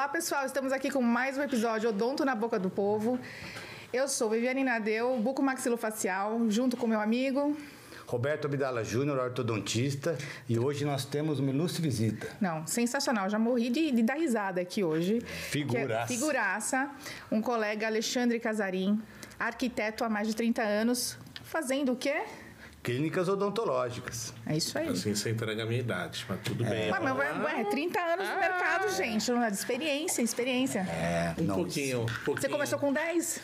Olá, pessoal. Estamos aqui com mais um episódio Odonto na Boca do Povo. Eu sou Viviane Nadeu, bucomaxilofacial, junto com meu amigo... Roberto Abdala Júnior, ortodontista, e hoje nós temos uma ilustre visita. Não, sensacional. Já morri de, de dar risada aqui hoje. Figuraça. É figuraça. Um colega, Alexandre Casarim, arquiteto há mais de 30 anos, fazendo o quê? Clínicas odontológicas. É isso aí. Assim, você entrega a minha idade, mas tudo bem. Mas, mas, lá. ué, 30 anos no mercado, gente. não é de experiência, experiência. É, Um não, pouquinho, um pouquinho. Você começou com 10?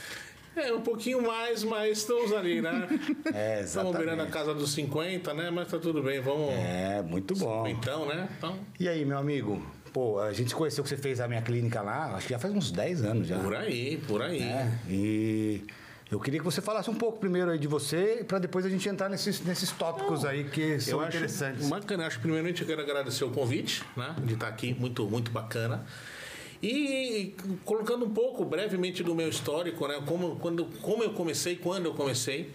É, um pouquinho mais, mas estamos ali, né? É, Estamos virando a exatamente. casa dos 50, né? Mas tá tudo bem, vamos... É, muito bom. Então, né? Então, E aí, meu amigo? Pô, a gente conheceu que você fez a minha clínica lá, acho que já faz uns 10 anos já. por aí, por aí. É, e eu queria que você falasse um pouco primeiro aí de você, para depois a gente entrar nesses, nesses tópicos aí que são eu acho interessantes. bacana. Acho que primeiramente eu quero agradecer o convite, né? De estar aqui, muito, muito bacana. E colocando um pouco brevemente do meu histórico, né? Como, quando, como eu comecei, quando eu comecei.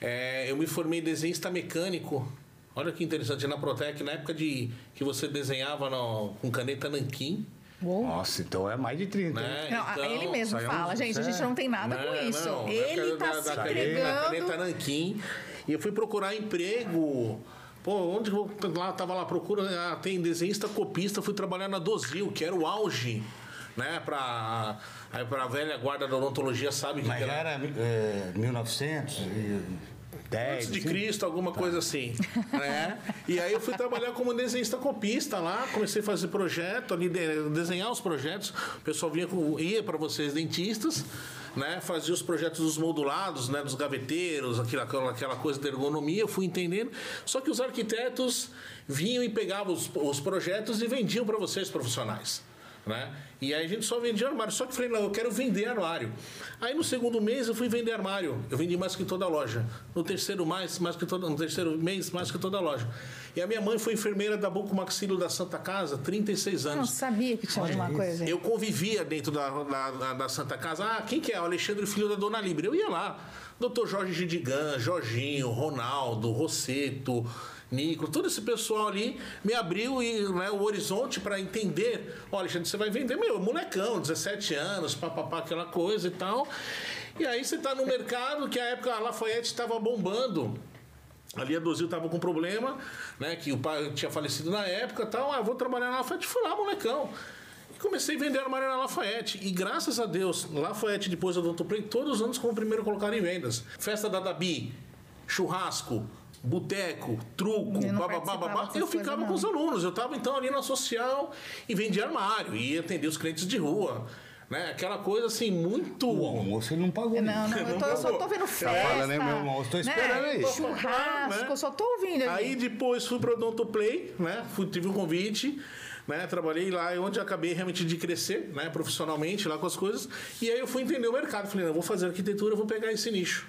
É, eu me formei desenhista mecânico. Olha que interessante, na Protec, na época de que você desenhava no- com caneta nanquim. Nossa, então é mais de 30. hein? Né? Não, Então, ele mesmo fala, gente, a gente não tem nada com Não, isso. não, ele tá da- se da entregando. caneta nanquim. E eu fui procurar emprego. Pô, onde eu lá tava lá procura, ah, tem desenhista copista, fui trabalhar na Dozil, que era o auge, né, pra aí pra velha guarda da odontologia sabe que Mas que já era é, 1910. Antes de assim? Cristo, alguma coisa assim. Né? E aí eu fui trabalhar como desenhista copista lá, comecei a fazer projeto ali, de- desenhar os projetos. O pessoal vinha com, ia para vocês dentistas, né? Fazia os projetos dos modulados, né? Dos gaveteiros, aquela, aquela- aquela coisa da ergonomia, eu fui entendendo. Só que os arquitetos vinham e pegavam os, os projetos e vendiam para vocês, profissionais. Né? E aí a gente só vendia armário. Só que eu falei, não, eu quero vender armário. Aí no segundo mês eu fui vender armário. Eu vendi mais que toda a loja. No terceiro mais, mais que toda, no terceiro mês, mais que toda a loja. E a minha mãe foi enfermeira da Buco Maxilo da Santa Casa, 36 Eu não anos. sabia que tinha alguma coisa. Eu convivia dentro da, da, da- da Santa Casa. Ah, quem que é? O Alexandre, filho da Dona Libre. Eu ia lá. Doutor Jorge Gidigan, Jorginho, Ronaldo, Rosseto, Nico, todo esse pessoal ali me abriu e, né, o horizonte para entender. Olha, Alexandre, você vai vender, meu, molecão, 17 anos, papapá, aquela coisa e tal. E aí você tá no mercado, que a época a Lafayette estava bombando. Ali a Dozil tava com problema, né? Que o pai tinha falecido na época tal. Ah, vou trabalhar na Lafayette. Fui lá, molecão. E comecei a vender armário na Lafayette. E graças a Deus, Lafayette, depois eu Doutor Play, todos os anos como primeiro colocado em vendas. Festa da Dabi, churrasco, boteco, truco, não bababá, babá. Eu ficava com os não. alunos. Eu tava então ali na social e vendia armário. E ia atender os clientes de rua. Né? Aquela coisa assim, muito. O almoço ele não pagou. Não, não, eu, tô- eu só tô vendo festa. fala, né, meu irmão? Eu tô esperando aí. Churrasco, Né? eu só tô ouvindo ali. Aí depois fui pro Odonto Play, né? Fui, tive um convite, né? Trabalhei lá é onde acabei realmente de crescer, né? Profissionalmente lá com as coisas. E aí eu fui entender o mercado. Falei, não, eu vou fazer arquitetura, vou pegar esse nicho.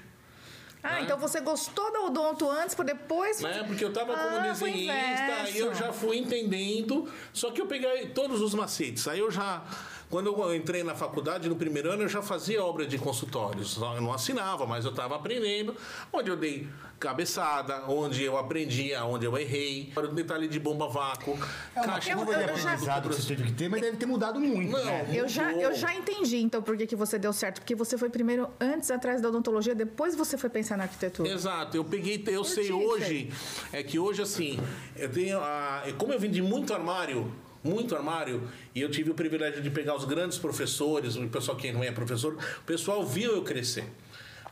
Ah, né? então você gostou da odonto antes, por depois... Né? Porque eu tava como Ah, desenhista, inverso. aí eu já fui entendendo. Só que eu peguei todos os macetes. Aí eu já. Quando eu entrei na faculdade, no primeiro ano, eu já fazia obra de consultórios. Eu não assinava, mas eu estava aprendendo. Onde eu dei cabeçada, onde eu aprendi, onde eu errei. O detalhe de bomba vácuo. É uma caixa curva de eu já- aprendizado que você teve que ter, mas deve ter mudado muito, Não. né? Eu já, eu já entendi, então, por que, que você deu certo. Porque você foi primeiro antes atrás da odontologia, depois você foi pensar na arquitetura. Exato, eu peguei, eu sei hoje, é que hoje assim, eu tenho a, como eu vendi muito armário, muito armário, e eu tive o privilégio de pegar os grandes professores, o pessoal que não é professor, o pessoal viu eu crescer,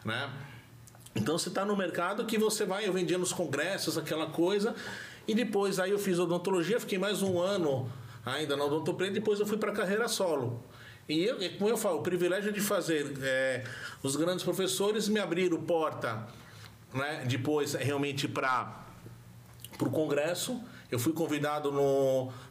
né? Então você está no mercado que você vai, eu vendia nos congressos, aquela coisa, e depois aí eu fiz odontologia, fiquei mais um ano ainda na odontopreia, depois eu fui para carreira solo. E eu, como eu falo, o privilégio de fazer é, os grandes professores me abriram porta, né? Depois realmente para o congresso. Eu fui convidado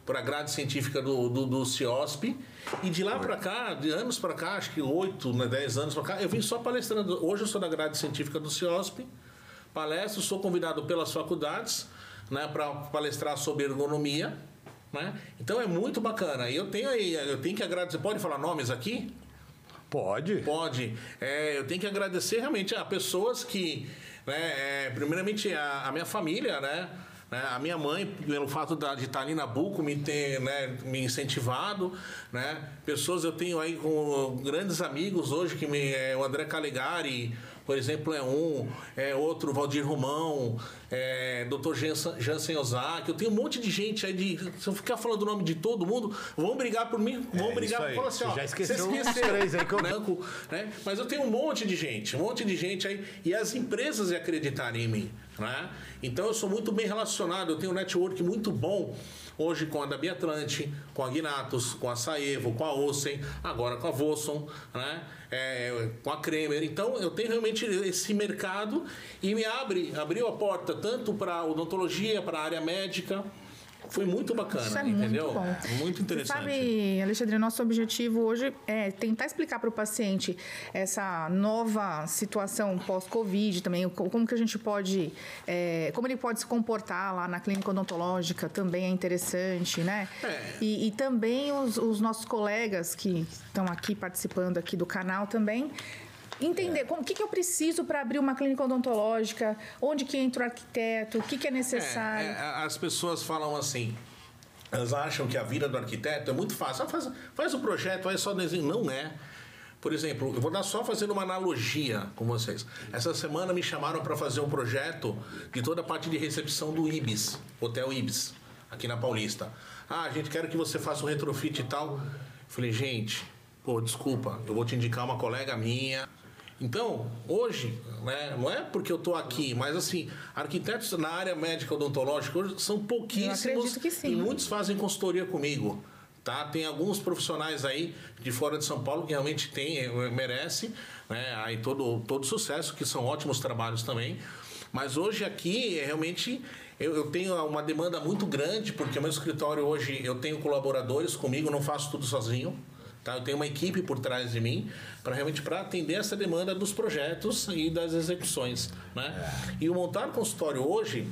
para a grade científica do, do, do CIOSP. E de lá para cá, de anos para cá, acho que 8, né, 10 anos para cá, eu vim só palestrando. Hoje eu sou da grade científica do CIOSP. Palestro, sou convidado pelas faculdades né, para palestrar sobre ergonomia. Né? Então é muito bacana. E eu tenho aí, eu tenho que agradecer. Pode falar nomes aqui? Pode. Pode. É, eu tenho que agradecer realmente a pessoas que, né, é, primeiramente a, a minha família, né? Né? A minha mãe, pelo fato de estar ali na Buco, me ter né, me incentivado. Né? Pessoas eu tenho aí com grandes amigos hoje, que me, é, o André Calegari, por exemplo, é um, é outro, Valdir Romão, é, Dr. Jansen Ozaki. Eu tenho um monte de gente aí de. Se eu ficar falando o nome de todo mundo, vão brigar por mim, vão É, brigar por assim, ó. Já esqueceu você uns três aí que eu- Branco, né? Mas eu tenho um monte de gente, um monte de gente aí. E as empresas acreditarem em mim. Né? Então eu sou muito bem relacionado, eu tenho um network muito bom hoje com a da Biatlante, com a Guinatos, com a Saevo, com a Ossen, agora com a Vosson, né? É, com a Kremer. Então eu tenho realmente esse mercado e me abre, abriu a porta tanto para odontologia, para a área médica. Foi muito bacana, Isso é entendeu? muito bom. Muito interessante. Você sabe, Alexandre, nosso objetivo hoje é tentar explicar para o paciente essa nova situação pós-Covid também, co- como que a gente pode, é, como ele pode se comportar lá na clínica odontológica também é interessante, né? É. E, e também os, os nossos colegas que estão aqui participando aqui do canal também entender como o que, que eu preciso para abrir uma clínica odontológica, onde que entra o arquiteto, o que, que é necessário. É, é, as pessoas falam assim. Elas acham que a vida do arquiteto é muito fácil. Ah, faz, faz o projeto, aí só desenho. Não é. Por exemplo, eu vou dar só fazendo uma analogia com vocês. Essa semana me chamaram para fazer um projeto de toda a parte de recepção do Ibis, Hotel Ibis, aqui na Paulista. Ah, a gente quer que você faça um retrofit e tal. Falei, gente, pô, desculpa, eu vou te indicar uma colega minha. Então, hoje, né, não é porque eu estou aqui, mas assim, arquitetos na área médica odontológica hoje são pouquíssimos acredito que sim. e muitos fazem consultoria comigo. Tá? Tem alguns profissionais aí de fora de São Paulo que realmente tem, eh, merece, né? Aí todo, todo sucesso, que são ótimos trabalhos também. Mas hoje aqui, é realmente, eu, eu tenho uma demanda muito grande, porque o meu escritório hoje, eu tenho colaboradores comigo, não faço tudo sozinho. Tá? Eu tenho uma equipe por trás de mim para realmente para atender essa demanda dos projetos e das execuções, né? E o montar consultório hoje,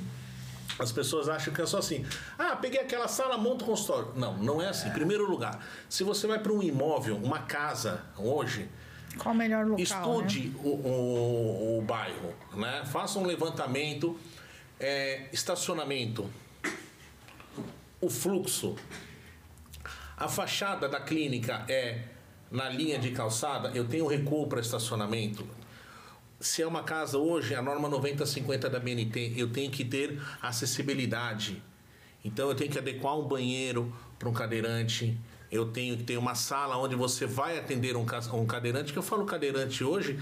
as pessoas acham que é só assim. Ah, peguei aquela sala, monto o consultório. Não, não é assim. Em primeiro lugar, se você vai para um imóvel, uma casa hoje, Qual o melhor local? né? estude o, o, o bairro, né? Faça um levantamento, é, estacionamento, o fluxo, a fachada da clínica é na linha de calçada, eu tenho recuo para estacionamento. Se é uma casa hoje, a norma 9050 da BNT, eu tenho que ter acessibilidade. Então eu tenho que adequar um banheiro para um cadeirante. Eu tenho que ter uma sala onde você vai atender um, um cadeirante, que eu falo cadeirante hoje,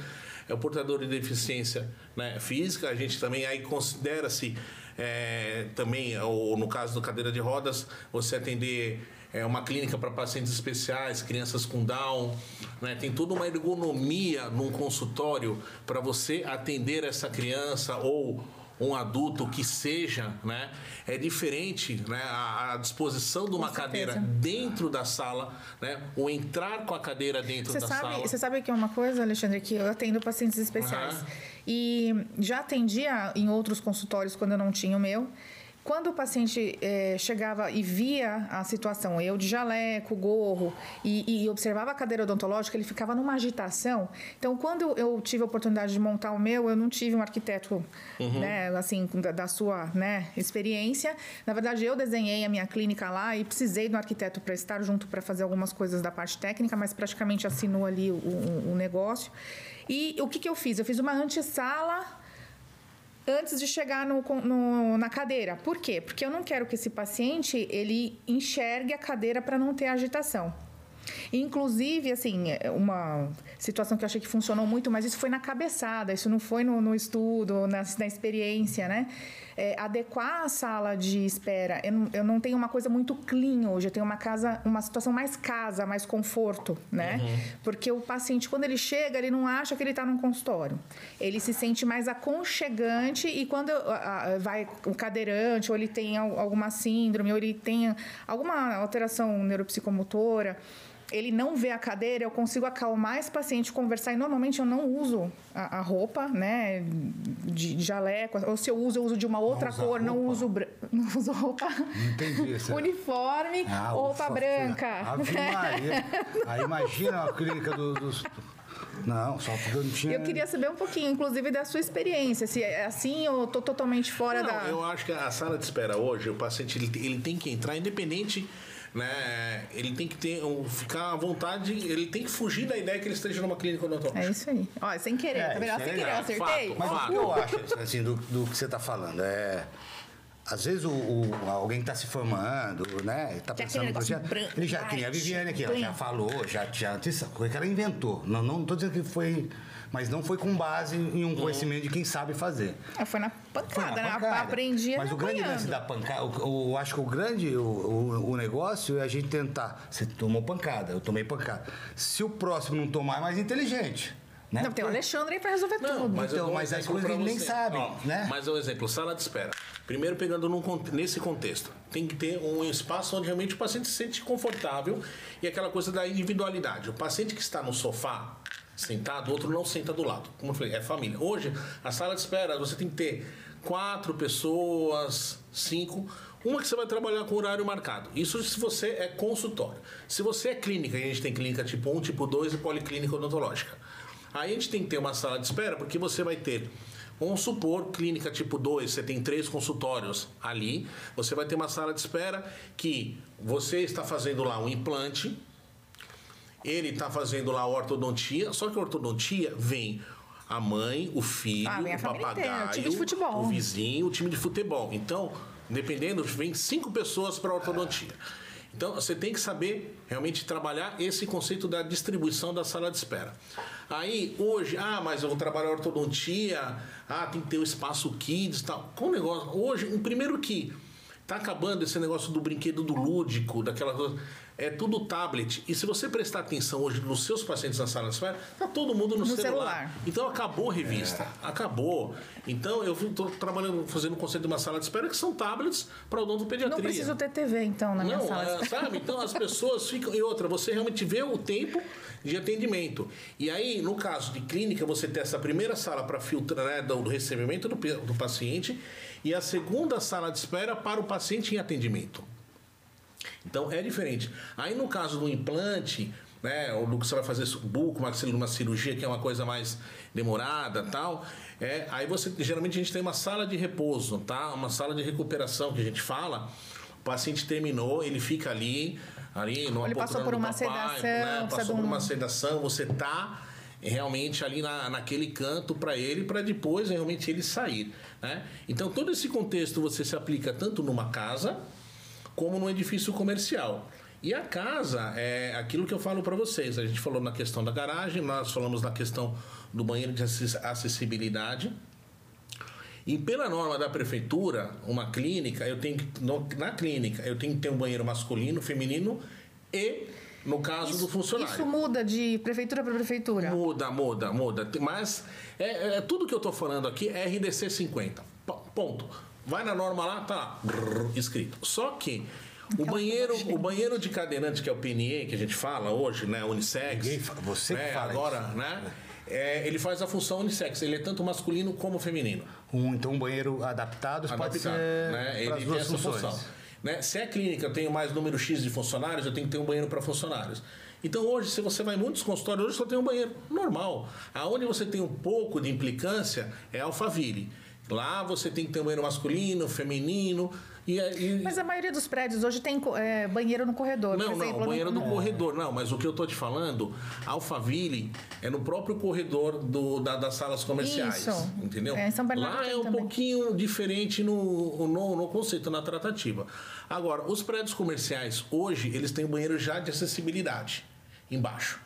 é o portador de deficiência né, física. A gente também aí considera-se é, também, ou no caso do cadeira de rodas, você atender é, uma clínica para pacientes especiais, crianças com Down. Né? Tem toda uma ergonomia num consultório para você atender essa criança ou um adulto que seja, né? É diferente, né? A, a disposição de uma cadeira dentro da sala, né? O entrar com a cadeira dentro Você da sabe, sala. você sabe que é uma coisa, Alexandre, que eu atendo pacientes especiais. Aham. E já atendia em outros consultórios quando eu não tinha o meu. Quando o paciente eh, chegava e via a situação, eu de jaleco, gorro, e, e observava a cadeira odontológica, ele ficava numa agitação. Então, quando eu tive a oportunidade de montar o meu, eu não tive um arquiteto, né, assim, da, da sua né, experiência. Na verdade, eu desenhei a minha clínica lá e precisei do arquiteto para estar junto para fazer algumas coisas da parte técnica, mas praticamente assinou ali o, o- o negócio. E o que, que eu fiz? Eu fiz uma antessala antes de chegar no, no- na cadeira. Por quê? Porque eu não quero que esse paciente ele enxergue a cadeira para não ter agitação. Inclusive, assim, uma situação que eu achei que funcionou muito, mas isso foi na cabeçada, isso não foi no, no estudo, na, na experiência, né? É, adequar a sala de espera. Eu não, eu não tenho uma coisa muito clean hoje, eu tenho uma casa, uma situação mais casa, mais conforto, né? Porque o paciente, quando ele chega, ele não acha que ele está num consultório. Ele se sente mais aconchegante e quando ah, ah, vai o cadeirante, ou ele tem al- alguma síndrome, ou ele tem alguma alteração neuropsicomotora, ele não vê a cadeira, eu consigo acalmar esse paciente, conversar. E normalmente eu não uso a, a roupa, né, de, de jaleco. Ou se eu uso, eu uso de uma outra usa cor, não uso, não uso roupa. Não entendi. Uniforme Ah, ou roupa ufa, branca. Ave Maria. Aí imagina a clínica do- dos, Não, só porque eu não tinha. Eu queria saber um pouquinho, inclusive, da sua experiência. Se é assim ou tô totalmente fora Não, da. eu acho que a sala de espera hoje, o paciente ele, ele tem que entrar independente, né? Ele tem que ter ficar à vontade, ele tem que fugir da ideia que ele esteja numa clínica odontológica. É isso aí. Ó, sem querer, É, tá é Sem querer, eu acertei. Fato, Mas fato. o que eu acho, assim, do, do que você está falando é. Às vezes o, o- alguém está se formando, né? Está Já pensando no projeto. branco, Ele já queria a Viviane aqui, ela já falou, já tinha. Foi que ela inventou. Não, não tô dizendo que foi. Mas não foi com base em um conhecimento de quem sabe fazer. É, Foi na Foi pancada, na né? pancada. Aprendi Mas o grande lance da pancada, eu acho que o grande o, o- o negócio é a gente tentar. Você tomou pancada, eu tomei pancada. Se o próximo não tomar, é mais inteligente. Né? Não, tem o Alexandre aí pra resolver tudo. mas- Então, mas as exemplo coisas ele nem sabe, né? Mas é um exemplo, sala de espera. Primeiro pegando num nesse contexto, tem que ter um espaço onde realmente o paciente se sente confortável e aquela coisa da individualidade. O paciente que está no sofá sentado, outro não senta do lado. Como eu falei, é família. Hoje, a sala de espera, você tem que ter quatro pessoas, cinco. Uma que você vai trabalhar com horário marcado. Isso se você é consultório. Se você é clínica, a gente tem clínica tipo 1, tipo 2 e policlínica odontológica. Aí a gente tem que ter uma sala de espera, porque você vai ter, vamos supor, clínica tipo 2, você tem três consultórios ali, você vai ter uma sala de espera que você está fazendo lá um implante, ele está fazendo lá a ortodontia, só que a ortodontia vem a mãe, o filho, Ah, o família inteira, papagaio, o o vizinho, o time de futebol. Então, dependendo, vem cinco pessoas para a ortodontia. Então, você tem que saber realmente trabalhar esse conceito da distribuição da sala de espera. Aí, hoje, ah, mas eu vou trabalhar ortodontia, ah, tem que ter o espaço kids e tal. Com o negócio, hoje, um primeiro que tá acabando esse negócio do brinquedo do lúdico, daquela coisa. É tudo tablet. E se você prestar atenção hoje nos seus pacientes na sala de espera, tá todo mundo no, No celular. celular. Então acabou a revista. Acabou. Então eu estou trabalhando, fazendo um conceito de uma sala de espera que são tablets para odontopediatria. Não preciso ter TV, então, na minha Não, sala. de é, sabe? Então as pessoas ficam. E outra, você realmente vê o tempo de atendimento. E aí, no caso de clínica, você tem essa primeira sala para filtrar né, do do recebimento do, do paciente e a segunda sala de espera para o paciente em atendimento. Então é diferente. Aí no caso do implante, né, ou do que você vai fazer buco, uma cirurgia que é uma coisa mais demorada, tal, é, aí você geralmente a gente tem uma sala de repouso, tá? Uma sala de recuperação que a gente fala. O paciente terminou, ele fica ali, ali numa Ele passou poltrona por uma papai, sedação, né? Passou por um- uma sedação, você tá realmente ali na, naquele canto para ele, para depois realmente ele sair. Né? Então todo esse contexto você se aplica tanto numa casa como num edifício comercial. E a casa é aquilo que eu falo para vocês. A gente falou na questão da garagem, nós falamos na questão do banheiro de acess- acessibilidade. E pela norma da prefeitura, uma clínica, eu tenho que, no- na clínica, eu tenho que ter um banheiro masculino, feminino e no caso do funcionário. Isso muda de prefeitura para prefeitura. Muda, muda, muda. Mas é, é- tudo que eu tô falando aqui é RDC 50. P- Ponto. Vai na norma lá, tá lá, brrr, escrito. Só que o banheiro, o banheiro de cadeirante, que é o PNE, que a gente fala hoje, né? Unissex. Ninguém você que né, fala Agora, né? é, ele faz a função unissex. Ele é tanto masculino como feminino. Um, então, um banheiro adaptado, pode Adaptado, ser né? Ele tem essa funções. função. Né? Se é clínica, eu tenho mais número X de funcionários, eu tenho que ter um banheiro para funcionários. Então hoje, se você vai em muitos consultórios, hoje só tem um banheiro normal. Aonde você tem um pouco de implicância é Alphaville. Lá você tem que ter um banheiro masculino, feminino. E, e- Mas a maioria dos prédios hoje tem é, banheiro no corredor. não, exemplo, não, banheiro no, no corredor, não, mas o que eu tô te falando, Alphaville é no próprio corredor do, da- das salas comerciais. Isso. Entendeu? É, São Bernardo Lá é um também. pouquinho diferente no, no, no conceito, na tratativa. Agora, os prédios comerciais, hoje, eles têm um banheiro já de acessibilidade embaixo.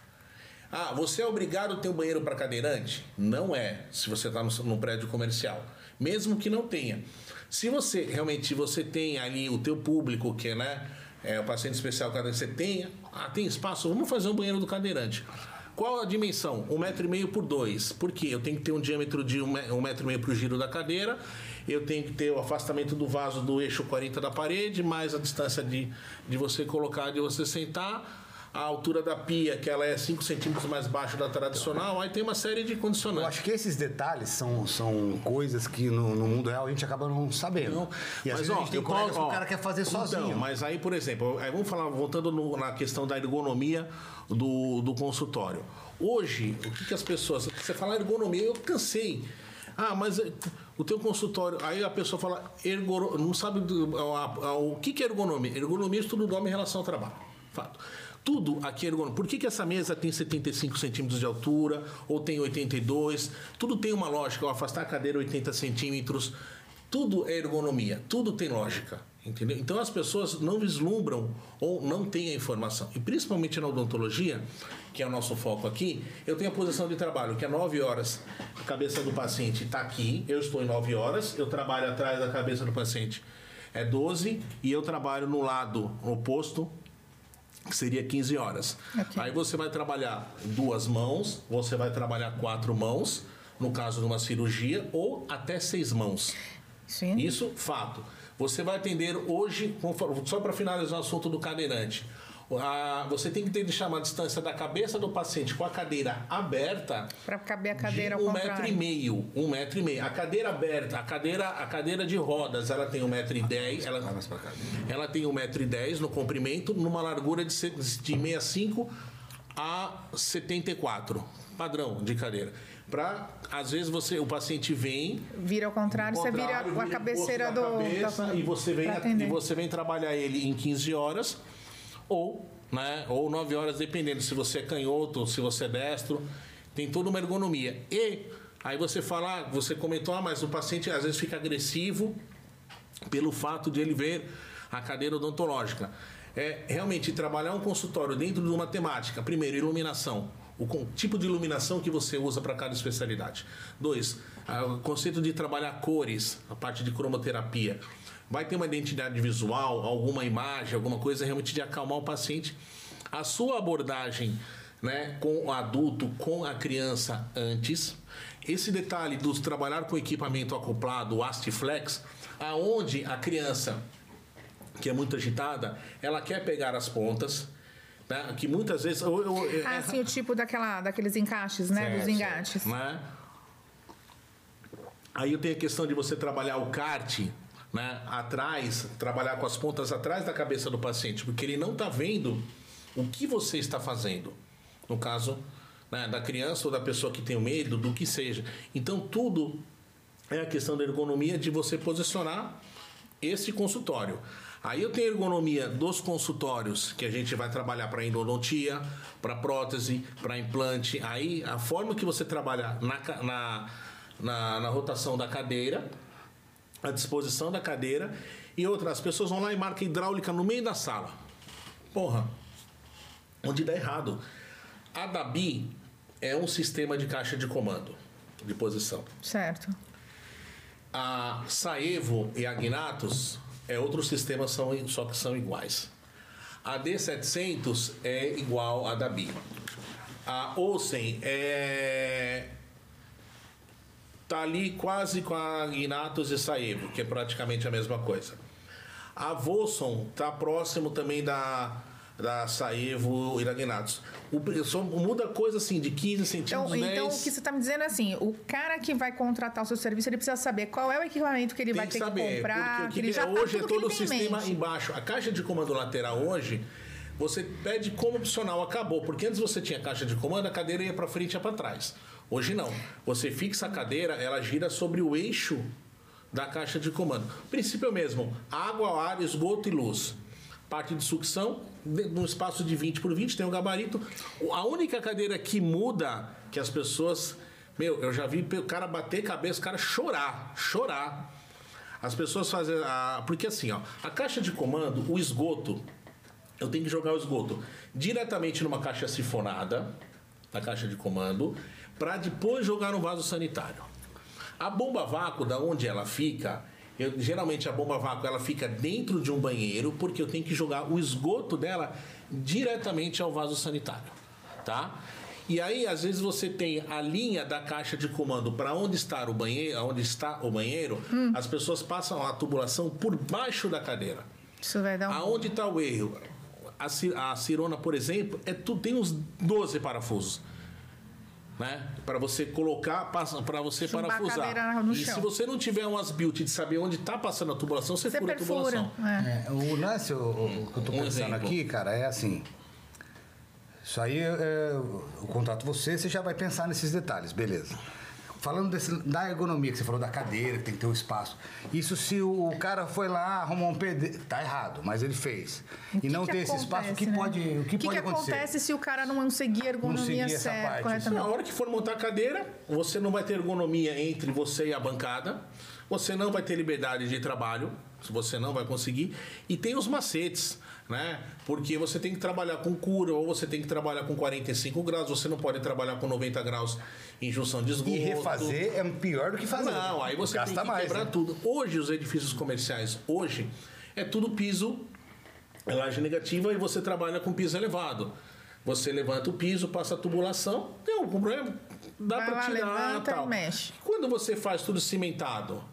Ah, você é obrigado a ter um banheiro para cadeirante? Não é, se você está num prédio comercial. Mesmo que não tenha. Se você realmente você tem ali o teu público, que é, né, é o paciente especial cadeirante, você tem, ah, tem espaço, vamos fazer um banheiro do cadeirante. Qual a dimensão? Um metro e meio por dois. Por quê? Eu tenho que ter um diâmetro de um, me- metro e meio para o giro da cadeira, eu tenho que ter o afastamento do vaso do eixo 40 da parede, mais a distância de, de você colocar, de você sentar, a altura da pia, que ela é 5 centímetros mais baixo da tradicional, aí tem uma série de Eu condicionantes. acho que esses detalhes são, são coisas que no, no mundo real a gente acaba não sabendo. Não, E às mas vezes a ó, gente tem eu colegas que o cara quer fazer então, sozinho. mas aí, por exemplo, aí vamos falar, voltando no- na questão da ergonomia do, do consultório. Hoje, o que, que as pessoas. Você fala ergonomia, eu cansei. Ah, mas o teu consultório. Aí a pessoa fala, ergonomia, não sabe do- a- a- o que, que é ergonomia. Ergonomia é estudo do homem em relação ao trabalho. Fato. Tudo aqui é ergonômico. Por que, que essa mesa tem 75 centímetros de altura ou tem 82? Tudo tem uma lógica. Ao afastar a cadeira 80 centímetros. Tudo é ergonomia. Tudo tem lógica. Entendeu? Então as pessoas não vislumbram ou não têm a informação. E principalmente na odontologia, que é o nosso foco aqui, eu tenho a posição de trabalho, que é 9 horas. A cabeça do paciente está aqui, eu estou em 9 horas, eu trabalho atrás da cabeça do paciente. É 12 e eu trabalho no lado oposto, que seria 15 horas. Ok. Aí você vai trabalhar duas mãos, você vai trabalhar quatro mãos, no caso de uma cirurgia, ou até seis mãos. Sim. Isso, fato. Você vai atender hoje, só para finalizar o assunto do cadeirante. A- você tem que ter deixar uma distância da cabeça do paciente com a cadeira aberta Para caber a cadeira de ao um metro e contrário. meio, um metro e meio. A cadeira aberta, a cadeira, a cadeira de rodas, ela tem um metro e dez, ela, cá. ela tem um metro e dez no comprimento, numa largura de, de 65 a 74, padrão de cadeira. Para às vezes você, o paciente vem, Vira ao contrário, você vira contrário, com a vira o cabeceira do. cabeça, da- e você vem a- e você vem trabalhar ele em 15 horas ou, né, ou 9 horas dependendo se você é canhoto, se você é destro, tem toda uma ergonomia. E aí você fala, ah, você comentou, ah, mas o paciente às vezes fica agressivo pelo fato de ele ver a cadeira odontológica. É realmente trabalhar um consultório dentro de uma temática. Primeiro, iluminação. O tipo de iluminação que você usa para cada especialidade. Dois, ah, o conceito de trabalhar cores, a parte de cromoterapia. Vai ter uma identidade visual, alguma imagem, alguma coisa realmente de acalmar o paciente. A sua abordagem né, com o adulto, com a criança antes. Esse detalhe dos trabalhar com equipamento acoplado, o Astiflex, aonde a criança que é muito agitada, ela quer pegar as pontas, né, que muitas vezes eu, eu- Ah, é- sim, o tipo daquela, daqueles encaixes, né? Dos Certo, engates. né? Aí eu tenho a questão de você trabalhar o kart, né? Atrás, trabalhar com as pontas atrás da cabeça do paciente, porque ele não está vendo o que você está fazendo. No caso né, da criança ou da pessoa que tem medo, do que seja. Então tudo é a questão da ergonomia de você posicionar esse consultório. Aí eu tenho a ergonomia dos consultórios que a gente vai trabalhar para endodontia, para prótese, para implante. Aí a forma que você trabalha na, na, na, na rotação da cadeira, a disposição da cadeira e outra, as pessoas vão lá e marcam hidráulica no meio da sala. Porra, onde dá errado. A DABI é um sistema de caixa de comando, de posição. Certo. A Saevo e a Gnatus é outro sistema, são, só que são iguais. A D700 é igual à da BI. A Olsen é tá ali quase com a Gnatus e Saevo, que é praticamente a mesma coisa. A Volson tá próximo também da da Saevo e da Gnatus. O, só muda coisa assim de 15 Então, centímetros, então o 10. que você está me dizendo é assim: o cara que vai contratar o seu serviço, ele precisa saber qual é o equipamento que ele vai ter que comprar, porque o que ele que já é, tá hoje é que todo o ele tem em sistema embaixo. A caixa de comando lateral hoje, você pede como opcional, acabou. Porque antes você tinha caixa de comando, a cadeira ia para frente e ia para trás. Hoje não. Você fixa a cadeira, ela gira sobre o eixo da caixa de comando. O princípio é o mesmo: água, ar, esgoto e luz. Parte de sucção, num espaço de 20 por 20, tem um gabarito. A única cadeira que muda, que as pessoas. Meu, eu já vi o cara bater cabeça, o cara chorar, chorar. As pessoas fazem. A, porque assim, ó, a caixa de comando, o esgoto, eu tenho que jogar o esgoto diretamente numa caixa sifonada, na caixa de comando, para depois jogar no vaso sanitário. A bomba vácuo, da onde ela fica, eu- geralmente a bomba vácuo ela fica dentro de um banheiro, porque eu tenho que jogar o esgoto dela diretamente ao vaso sanitário, tá? E aí, às vezes, você tem a linha da caixa de comando para onde está o banheiro, onde está o banheiro, as pessoas passam a tubulação por baixo da cadeira. Isso vai dar um. Aonde está o erro? A, a cirona, por exemplo, é tu, tem uns 12 parafusos. Né? Para você colocar, para você Chumbar a parafusar. e chão. se você não tiver umas built de saber onde está passando a tubulação, você, Você fura a perfura. tubulação. É. É, o lance o, o que eu tô Um pensando exemplo. aqui, cara, é assim. Isso aí, é, eu contrato você, você já vai pensar nesses detalhes, beleza. Falando desse, da ergonomia, que você falou da cadeira, que tem que ter um espaço. Isso se o cara foi lá, arrumou um PD. Tá errado, mas ele fez. O e que não que ter esse espaço, o que acontece, pode, né? o que, que, pode que acontecer? acontece se o cara não seguir a ergonomia seguir certa, parte, corretamente? Na hora que for montar a cadeira, você não vai ter ergonomia entre você e a bancada. Você não vai ter liberdade de trabalho, se você não vai conseguir. E tem os macetes, né? Porque você tem que trabalhar com cura ou você tem que trabalhar com 45 graus. Você não pode trabalhar com 90 graus em junção de esgoto. E refazer é pior do que fazer. Não, aí você Gasta tem que mais, quebrar né? tudo. Hoje, os edifícios comerciais, hoje, é tudo piso, é laje negativa e você trabalha com piso elevado. Você levanta o piso, passa a tubulação, tem algum problema, dá para tirar levanta tal. e mexe. Quando você faz tudo cimentado,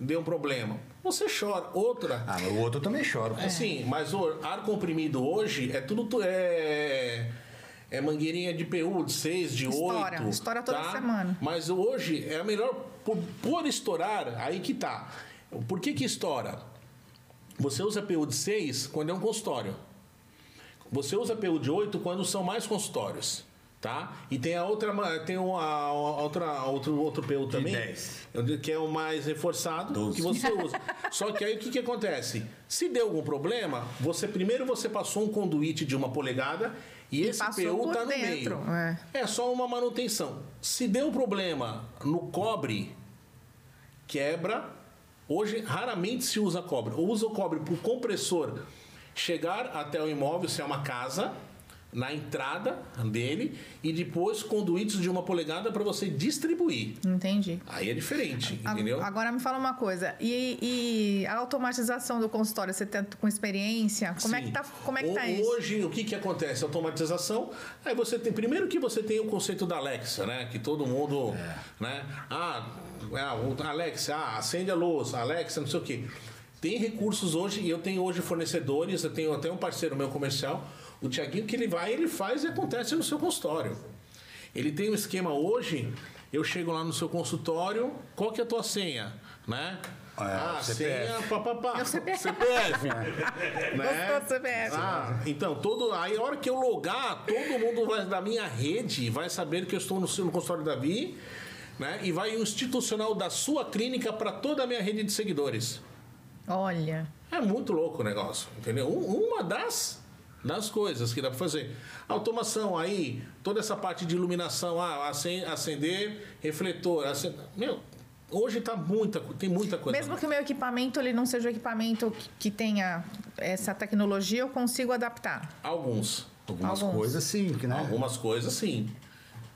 deu um problema, você chora. Outra, Ah, mas o outro eu também choro. É. Assim, mas o ar comprimido hoje é tudo. tu- É, é mangueirinha de PU, de 6, de 8. Estoura, estoura toda semana. Mas hoje é a melhor. Por, por estourar, aí que tá. Por que que estoura? Você usa PU de 6 quando é um consultório. Você usa PU de 8 quando são mais consultórios. Tá? E tem a outra, tem uma, a outra, outro, outro PU também, 10. que é o mais reforçado, 12. que você usa. Só que aí o que, que acontece? Se deu algum problema, você primeiro você passou um conduíte de uma polegada e, esse passou PU tá no dentro, meio. é. É só uma manutenção. Se deu um problema no cobre, quebra. Hoje raramente se usa cobre. Ou usa o cobre para o compressor chegar até o imóvel, se é uma casa, na entrada dele, e depois conduítes de uma polegada para você distribuir. Entendi. Aí é diferente, A- entendeu? Agora me fala uma coisa. E, e a automatização do consultório, você tá com experiência? Como é Sim. que tá, como é que tá Ho- isso? Hoje, o que, que acontece? Automatização. Aí você tem. Primeiro que você tem o conceito da Alexa, né? Que todo mundo. É. Né? Ah, o Alexa, ah, acende a luz, Alexa, não sei o quê. Tem recursos hoje, e eu tenho hoje fornecedores, eu tenho até um parceiro meu comercial, o Tiaguinho, que ele vai, ele faz e acontece no seu consultório. Ele tem um esquema hoje, eu chego lá no seu consultório, qual que é a tua senha? Né? É, ah, CPF. senha, papapá. É o CPF. CPF. né? CPF. Ah, então, todo, aí a hora que eu logar, todo mundo vai, da minha rede vai saber que eu estou no, no consultório Davi, né? E vai o institucional da sua clínica para toda a minha rede de seguidores. Olha. É muito louco o negócio, entendeu? Um- uma das, das coisas que dá para fazer. Automação aí, toda essa parte de iluminação, ah, acen- acender refletor, acen- meu, hoje tá muita, tem muita coisa. Mesmo que o meu equipamento ele não seja um equipamento que, que tenha essa tecnologia, eu consigo adaptar. Alguns. Algumas Alguns. coisas sim, que né? Algumas coisas sim.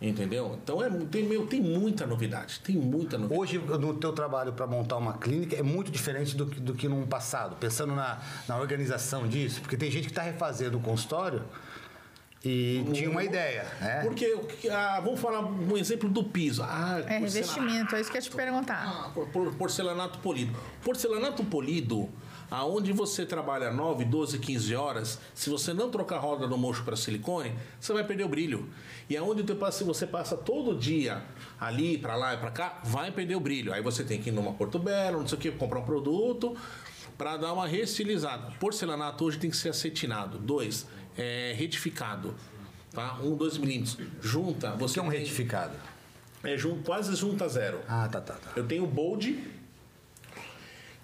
Entendeu? Então é, tem, meu, tem muita novidade. Tem muita novidade. Hoje, no teu trabalho para montar uma clínica, é muito diferente do que, do que num passado, pensando na, na organização disso, porque tem gente que está refazendo o consultório e tinha uma ideia, né? Porque, ah, vamos falar um exemplo do piso. Ah, É revestimento, é isso que eu ia te perguntar. Ah, por- por- porcelanato polido. Porcelanato polido, aonde você trabalha 9, 12, 15 horas, se você não trocar a roda do mocho para silicone, você vai perder o brilho. E aonde você passa- se você passa todo dia ali, para lá e para cá, vai perder o brilho. Aí você tem que ir numa Porto Belo, não sei o que, comprar um produto para dar uma restilizada. Porcelanato hoje tem que ser acetinado. Dois, é, retificado. Tá? Um, dois milímetros. Junta, O você que é um tem- retificado? É jun- quase junta zero. Ah, tá, tá, tá. Eu tenho o bold,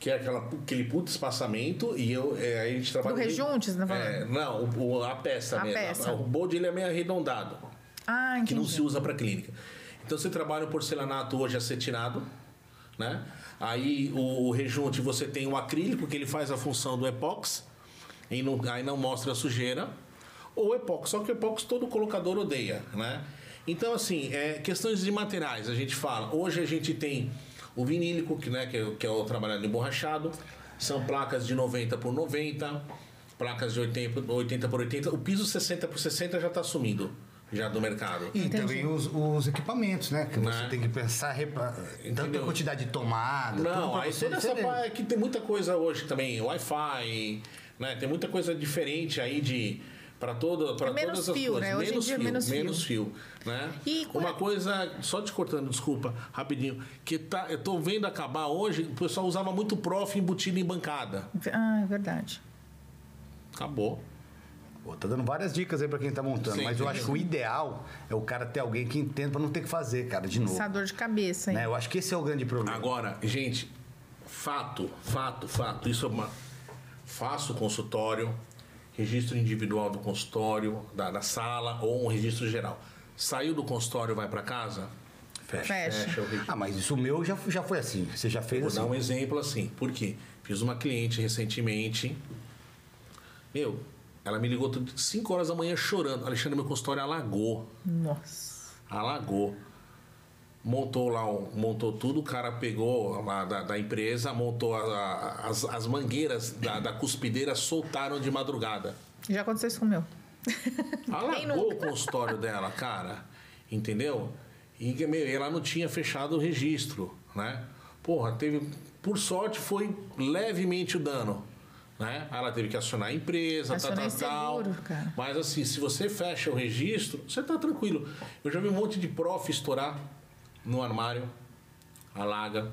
que é aquela, aquele puto espaçamento, e eu, é, a gente trabalha... Do rejunte, você tá? É, não, o, o- a peça A mesmo. peça. O bold ele é meio arredondado, Ah, que entendi. não se usa para clínica. Então você trabalha o porcelanato hoje acetinado, né? Aí o, o rejunte você tem o acrílico, que ele faz a função do epox, e não, aí não mostra a sujeira. Ou epox, só que o epox todo colocador odeia, né? Então, assim, é, questões de materiais, a gente fala. Hoje a gente tem o vinílico, que, né, que, é, que é o trabalhado emborrachado. São placas de 90 por 90, placas de 80, 80 por 80. O piso 60 por 60 já está sumindo, já do mercado. E Entendi. também os, os equipamentos, né? Que você Né? tem que pensar, repa... tanta quantidade de tomada. Não, aí você toda essa parte que tem muita coisa hoje também, Wi-Fi, né? Tem muita coisa diferente aí de para todo para É menos todas as fio, coisas. né? Hoje em menos é fio, menos fio. menos fio, né? E Uma a- coisa, só te cortando, desculpa, rapidinho, que tá, eu tô vendo acabar hoje, o pessoal usava muito prof embutido em bancada. Ah, é verdade. Acabou. Pô, tá dando várias dicas aí pra quem tá montando, Sim, mas eu sim. acho que o ideal é o cara ter alguém que entenda pra não ter que fazer, cara, de novo. Essa dor de cabeça, hein? Né? Eu acho que esse é o grande problema. Agora, gente, fato, fato, fato. Isso é uma. Faça o consultório, registro individual do consultório, da, da sala ou um registro geral. Saiu do consultório, vai para casa? Fecha. Fecha. Fecha o registro. Ah, mas isso meu já, já foi assim. Você já fez Vou assim. dar um exemplo assim. Por quê? Fiz uma cliente recentemente. Meu, ela me ligou 5 horas da manhã chorando. Alexandre, meu consultório alagou. Nossa. Alagou. Montou lá, montou tudo, o cara pegou lá da, da empresa, montou a- a- as, as mangueiras da, da cuspideira, soltaram de madrugada. Já aconteceu isso com o meu. Alagou o consultório dela, cara. Entendeu? E que, meu, ela não tinha fechado o registro, né? Porra, teve. Por sorte foi levemente o dano. Né? Ela teve que acionar a empresa, tal, Acionei tal, tal. seguro, cara. Mas assim, se você fecha o registro, você tá tranquilo. Eu já vi um monte de prof estourar no armário, alaga.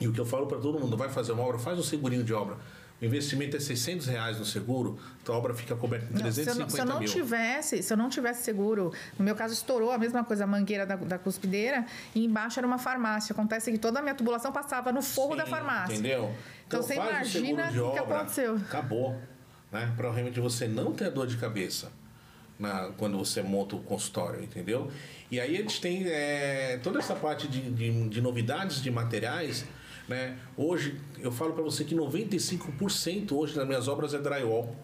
E o que eu falo para todo mundo, vai fazer uma obra, faz um segurinho de obra. O investimento é 600 reais no seguro, então a obra fica coberta com Não, se, eu 350 não, se eu não mil. tivesse, se eu não tivesse seguro, no meu caso estourou a mesma coisa, a mangueira da, da cuspideira, e embaixo era uma farmácia. Acontece que toda a minha tubulação passava no forro da Sim, farmácia. Entendeu? Então, você faz o imagina o que obra, aconteceu. Acabou. Né? Para realmente você não ter dor de cabeça na- quando você monta o consultório, entendeu? E aí a gente tem é, toda essa parte de, de, de novidades de materiais. Né? Hoje, eu falo para você que 95% hoje das minhas obras é drywall.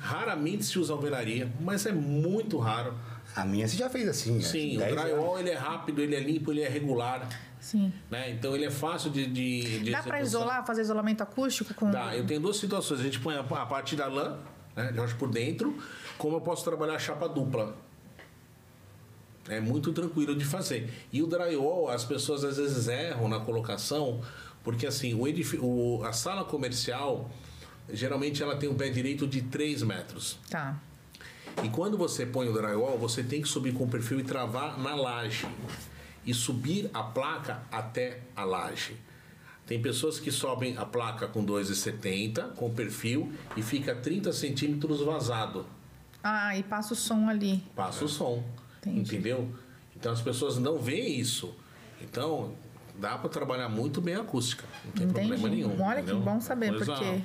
Raramente se usa alvenaria, mas é muito raro. A minha você já fez assim. né? Sim, o 10 drywall ele é rápido, ele é limpo, ele é regular. Sim. Né? Então ele é fácil de, de, de Dá para isolar, fazer isolamento acústico com. Dá, eu tenho duas situações. A gente põe a, a parte da lã, né, de por dentro, como eu posso trabalhar a chapa dupla. É muito tranquilo de fazer. E o drywall, as pessoas às vezes erram na colocação, porque assim, o edif- o- a sala comercial, geralmente ela tem um pé direito de 3 metros. Tá. E quando você põe o drywall, você tem que subir com o perfil e travar na laje. E subir a placa até a laje. Tem pessoas que sobem a placa com 2,70 com perfil e fica 30 centímetros vazado. Ah, e passa o som ali. Passa o som. Entendi. Entendeu? Então as pessoas não veem isso. Então dá para trabalhar muito bem a acústica. Não tem Entendi. problema nenhum. Olha entendeu? que bom saber, Coisa- porque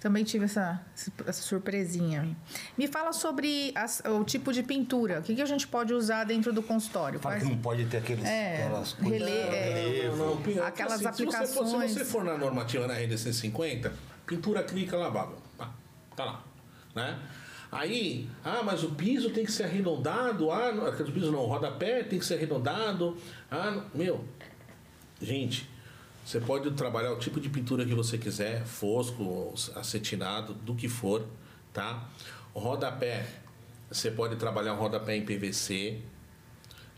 também tive essa, essa surpresinha. Me fala sobre as- o tipo de pintura. O que, que a gente pode usar dentro do consultório? Fala Quais- que não pode ter aqueles, É, aquelas coisas. é, Não, não, não. Aquelas se você for- aplicações. Se você, for na normativa na rede 150, pintura acrílica lavável. Pá, tá lá. Né? Aí, ah, mas o piso tem que ser arredondado. Ah, aquele piso não, o rodapé tem que ser arredondado. Ah, não- meu. Gente, você pode trabalhar o tipo de pintura que você quiser, fosco, acetinado, do que for, tá? O rodapé, você pode trabalhar um rodapé em PVC,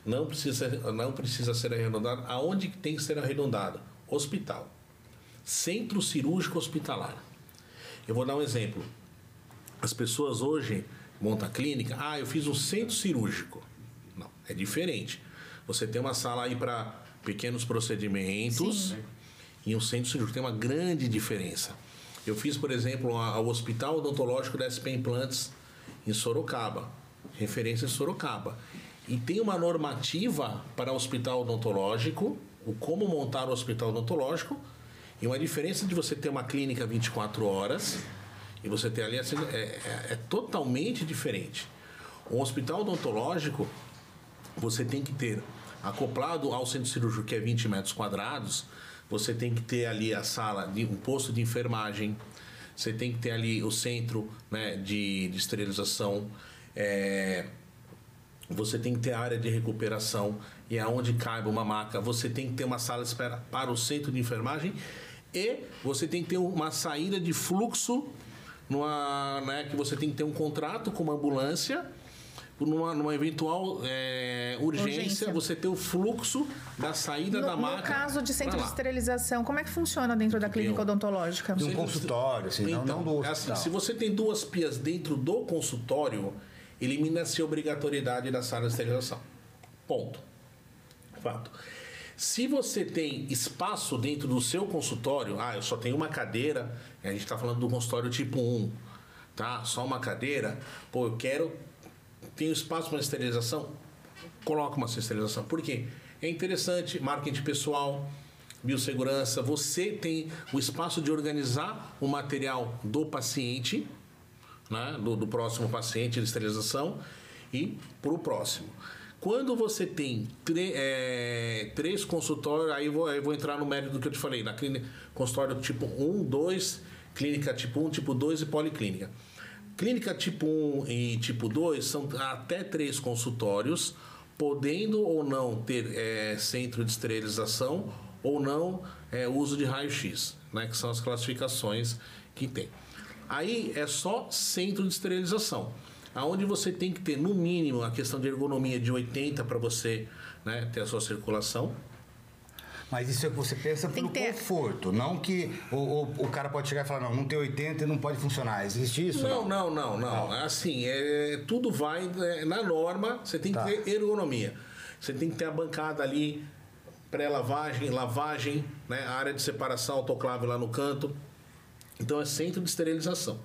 não precisa, não precisa ser arredondado. Aonde que tem que ser arredondado? Hospital. Centro cirúrgico hospitalar. Eu vou dar um exemplo. As pessoas hoje montam a clínica. Ah, eu fiz um centro cirúrgico. Não, é diferente. Você tem uma sala aí para pequenos procedimentos Sim. e um centro cirúrgico. Tem uma grande diferença. Eu fiz, por exemplo, a- o Hospital Odontológico da SP Implantes em Sorocaba. Referência em Sorocaba. E tem uma normativa para o hospital odontológico, o como montar o hospital odontológico, e uma diferença de você ter uma clínica 24 horas e você ter ali assim, é, é- é totalmente diferente. Um hospital odontológico, você tem que ter acoplado ao centro cirúrgico que é 20 metros quadrados, você tem que ter ali a sala de um posto de enfermagem, você tem que ter ali o centro né, de, de esterilização, é, você tem que ter área de recuperação e aonde caiba uma maca, você tem que ter uma sala de espera para o centro de enfermagem e você tem que ter uma saída de fluxo numa, né, que você tem que ter um contrato com uma ambulância numa, numa eventual é, urgência, Urgência. você ter o fluxo da saída da No, maca. no caso de centro de esterilização, como é que funciona dentro da clínica odontológica? De um consultório, assim, não- Então, não do é assim, se você tem duas pias dentro do consultório, elimina-se a obrigatoriedade da sala de esterilização. Ponto. Fato. Se você tem espaço dentro do seu consultório, ah, eu só tenho uma cadeira, a gente está falando do consultório tipo 1, tá? Só uma cadeira, pô, eu quero. Tenho espaço para esterilização? Coloca uma esterilização. Por quê? É interessante, marketing pessoal, biossegurança. Você tem o espaço de organizar o material do paciente, né? do, do próximo paciente de esterilização, e para o próximo. Quando você tem é, três consultórios, aí vou, vou entrar no mérito do que eu te falei, na clínica, consultório tipo 1, 2, clínica tipo 1, tipo 2 e policlínica. Clínica tipo 1 e tipo 2 são até três consultórios, podendo ou não ter é, centro de esterilização ou não é, uso de raio-x, né, que são as classificações que tem. Aí é só centro de esterilização aonde você tem que ter no mínimo a questão de ergonomia de 80 para você né, ter a sua circulação. Mas isso é que você pensa pelo ter... conforto, não que o, o, o, cara pode chegar e falar, não, não tem 80 e não pode funcionar. Existe isso? Não, não, não, não. não. Assim, é, tudo vai é, na norma, você tem que tá. ter ergonomia. Você tem que ter a bancada ali, pré-lavagem, lavagem, né, área de separação, autoclave lá no canto. Então é centro de esterilização.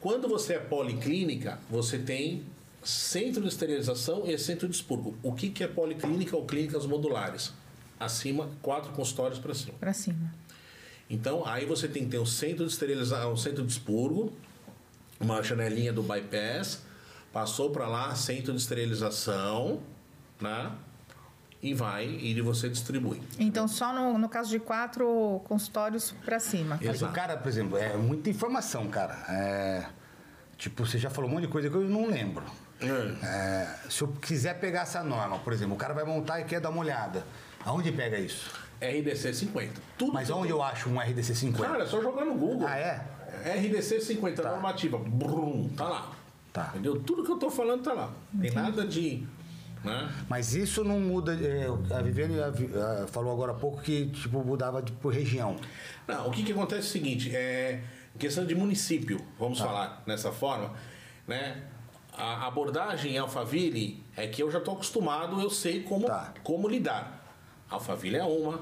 Quando você é policlínica, você tem centro de esterilização e centro de expurgo. O que, que é policlínica ou clínicas modulares? Acima, quatro consultórios para cima. Para cima. Então, aí você tem que ter um centro de esterilização, um centro de expurgo, uma janelinha do bypass, passou para lá, centro de esterilização, né? E vai e você distribui. Então, só no, no caso de quatro consultórios para cima. Mas o cara, por exemplo, é muita informação, cara. É, tipo, você já falou um monte de coisa que eu não lembro. É. É, se eu quiser pegar essa norma, por exemplo, o cara vai montar e quer dar uma olhada. Aonde pega isso? RDC 50. Tudo Mas onde eu acho um RDC 50? Cara, é só jogar no Google. Ah, é? RDC 50, tá. normativa. Brum, tá lá. Tá. Entendeu? Tudo que eu tô falando tá lá. Tem nada de né? Mas isso não muda. É, a Viviane falou agora há pouco que tipo, mudava de, por região. Não, o que, que acontece é o seguinte: é questão de município, vamos tá. falar dessa forma, né? A abordagem em Alphaville é que eu já estou acostumado, eu sei como, tá. como lidar. Alphaville é uma,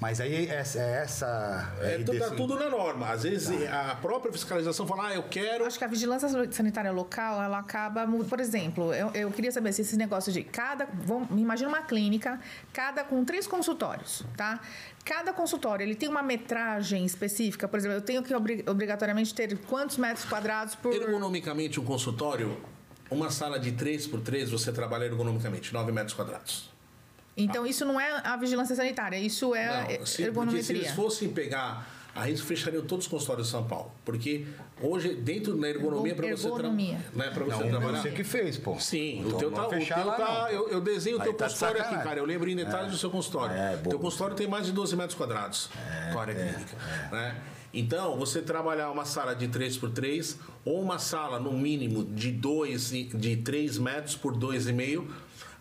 mas aí é, é essa. É, tá tudo na norma. Às vezes tá. a própria fiscalização fala, ah, eu quero. Acho que a vigilância sanitária local, ela acaba. Por exemplo, eu, eu queria saber se esse negócio de cada. Vamos, imagina uma clínica, cada com três consultórios, tá? Cada consultório, ele tem uma metragem específica. Por exemplo, eu tenho que obrigatoriamente ter quantos metros quadrados por. Ergonomicamente, um consultório, uma sala de 3 por 3 você trabalha ergonomicamente, 9 metros quadrados. Então, isso não é a vigilância sanitária, isso é não, se, ergonometria. se eles fossem pegar a gente fecharia todos os consultórios de São Paulo. Porque hoje, dentro da ergonomia, para você, tra né, pra você não, trabalhar. Você que fez, pô. Sim, então, o teu tá. O teu tá eu, eu, desenho o teu tá consultório aqui, cara. Eu lembro em detalhes é. do seu consultório. É, teu consultório tem mais de 12 metros quadrados é, com a área é, clínica. É. Né? Então, você trabalhar uma sala de 3 por 3 ou uma sala, no mínimo, de 2, de 3 metros por 2,5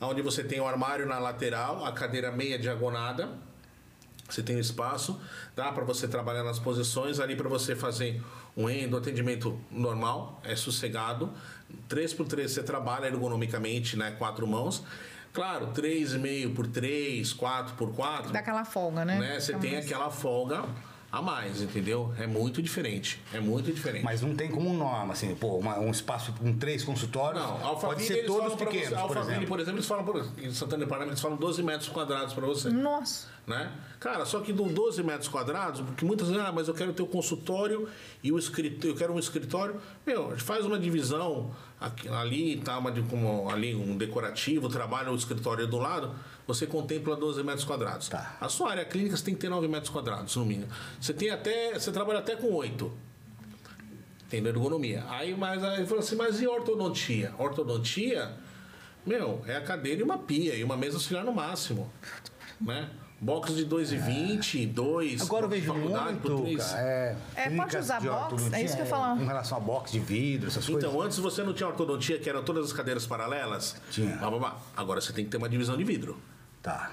onde você tem o armário na lateral, a cadeira meia diagonada. Você tem o espaço, dá para você trabalhar nas posições ali para você fazer um endo, atendimento normal, é sossegado. 3 por 3 você trabalha ergonomicamente, né, quatro mãos. Claro, 3,5 por 3, 4 por 4. Dá aquela folga, né? né? Você tem aquela folga a mais, entendeu? É muito diferente. É muito diferente. Mas não tem como norma, assim, pô, uma, um espaço com três consultórios. Não, pode ser todos pequenos. Você, por exemplo. por exemplo, eles falam, por, em Santana de Paranaíba, eles falam 12 metros quadrados para você. Nossa. Né? Cara, só que do 12 metros quadrados, porque muitas vezes, ah, mas eu quero ter o consultório e o escritório, eu quero um escritório. Meu, faz uma divisão aqui, ali, tá, uma de, como ali um decorativo, trabalha o escritório do lado você contempla 12 metros quadrados. Tá. A sua área clínica você tem que ter 9 metros quadrados, no mínimo. Você tem até. Você trabalha até com 8. Tem ergonomia. Aí, mas aí falou assim, mas e ortodontia? Ortodontia, meu, é a cadeira e uma pia, e uma mesa auxiliar no máximo. Né? Box de 2,20, é. 2. Agora eu vejo muito, cara, é, é, pode usar box? É isso que eu falo. Com relação a box de vidro, essas então, coisas. Então, antes você não tinha ortodontia, que eram todas as cadeiras paralelas? Tinha. Blá, blá, blá. Agora você tem que ter uma divisão de vidro. Tá.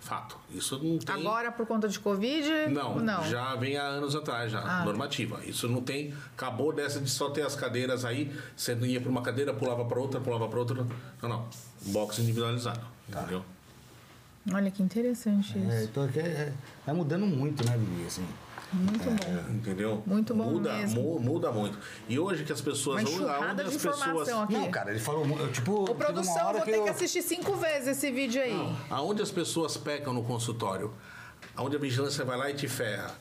Fato. Isso não tem. Agora por conta de Covid? Não, não. já vem há anos atrás, já. Ah, normativa. Isso não tem. Acabou dessa de só ter as cadeiras aí. Você ia para uma cadeira, pulava para outra, pulava para outra. Não, não. Box individualizado. Tá. Entendeu? Olha que interessante é, isso. Então é, é, vai mudando muito, né, Vivi? Assim. Muito bom. Entendeu? Muito bom muda, mu- muda muito. E hoje que as pessoas. Uma enxurrada as de pessoas. informação aqui. Não, cara, ele falou, eu, tipo, Ô, uma produção, hora vou que ter eu... que assistir cinco vezes esse vídeo aí. Aonde as pessoas pecam no consultório? Aonde a vigilância vai lá e te ferra.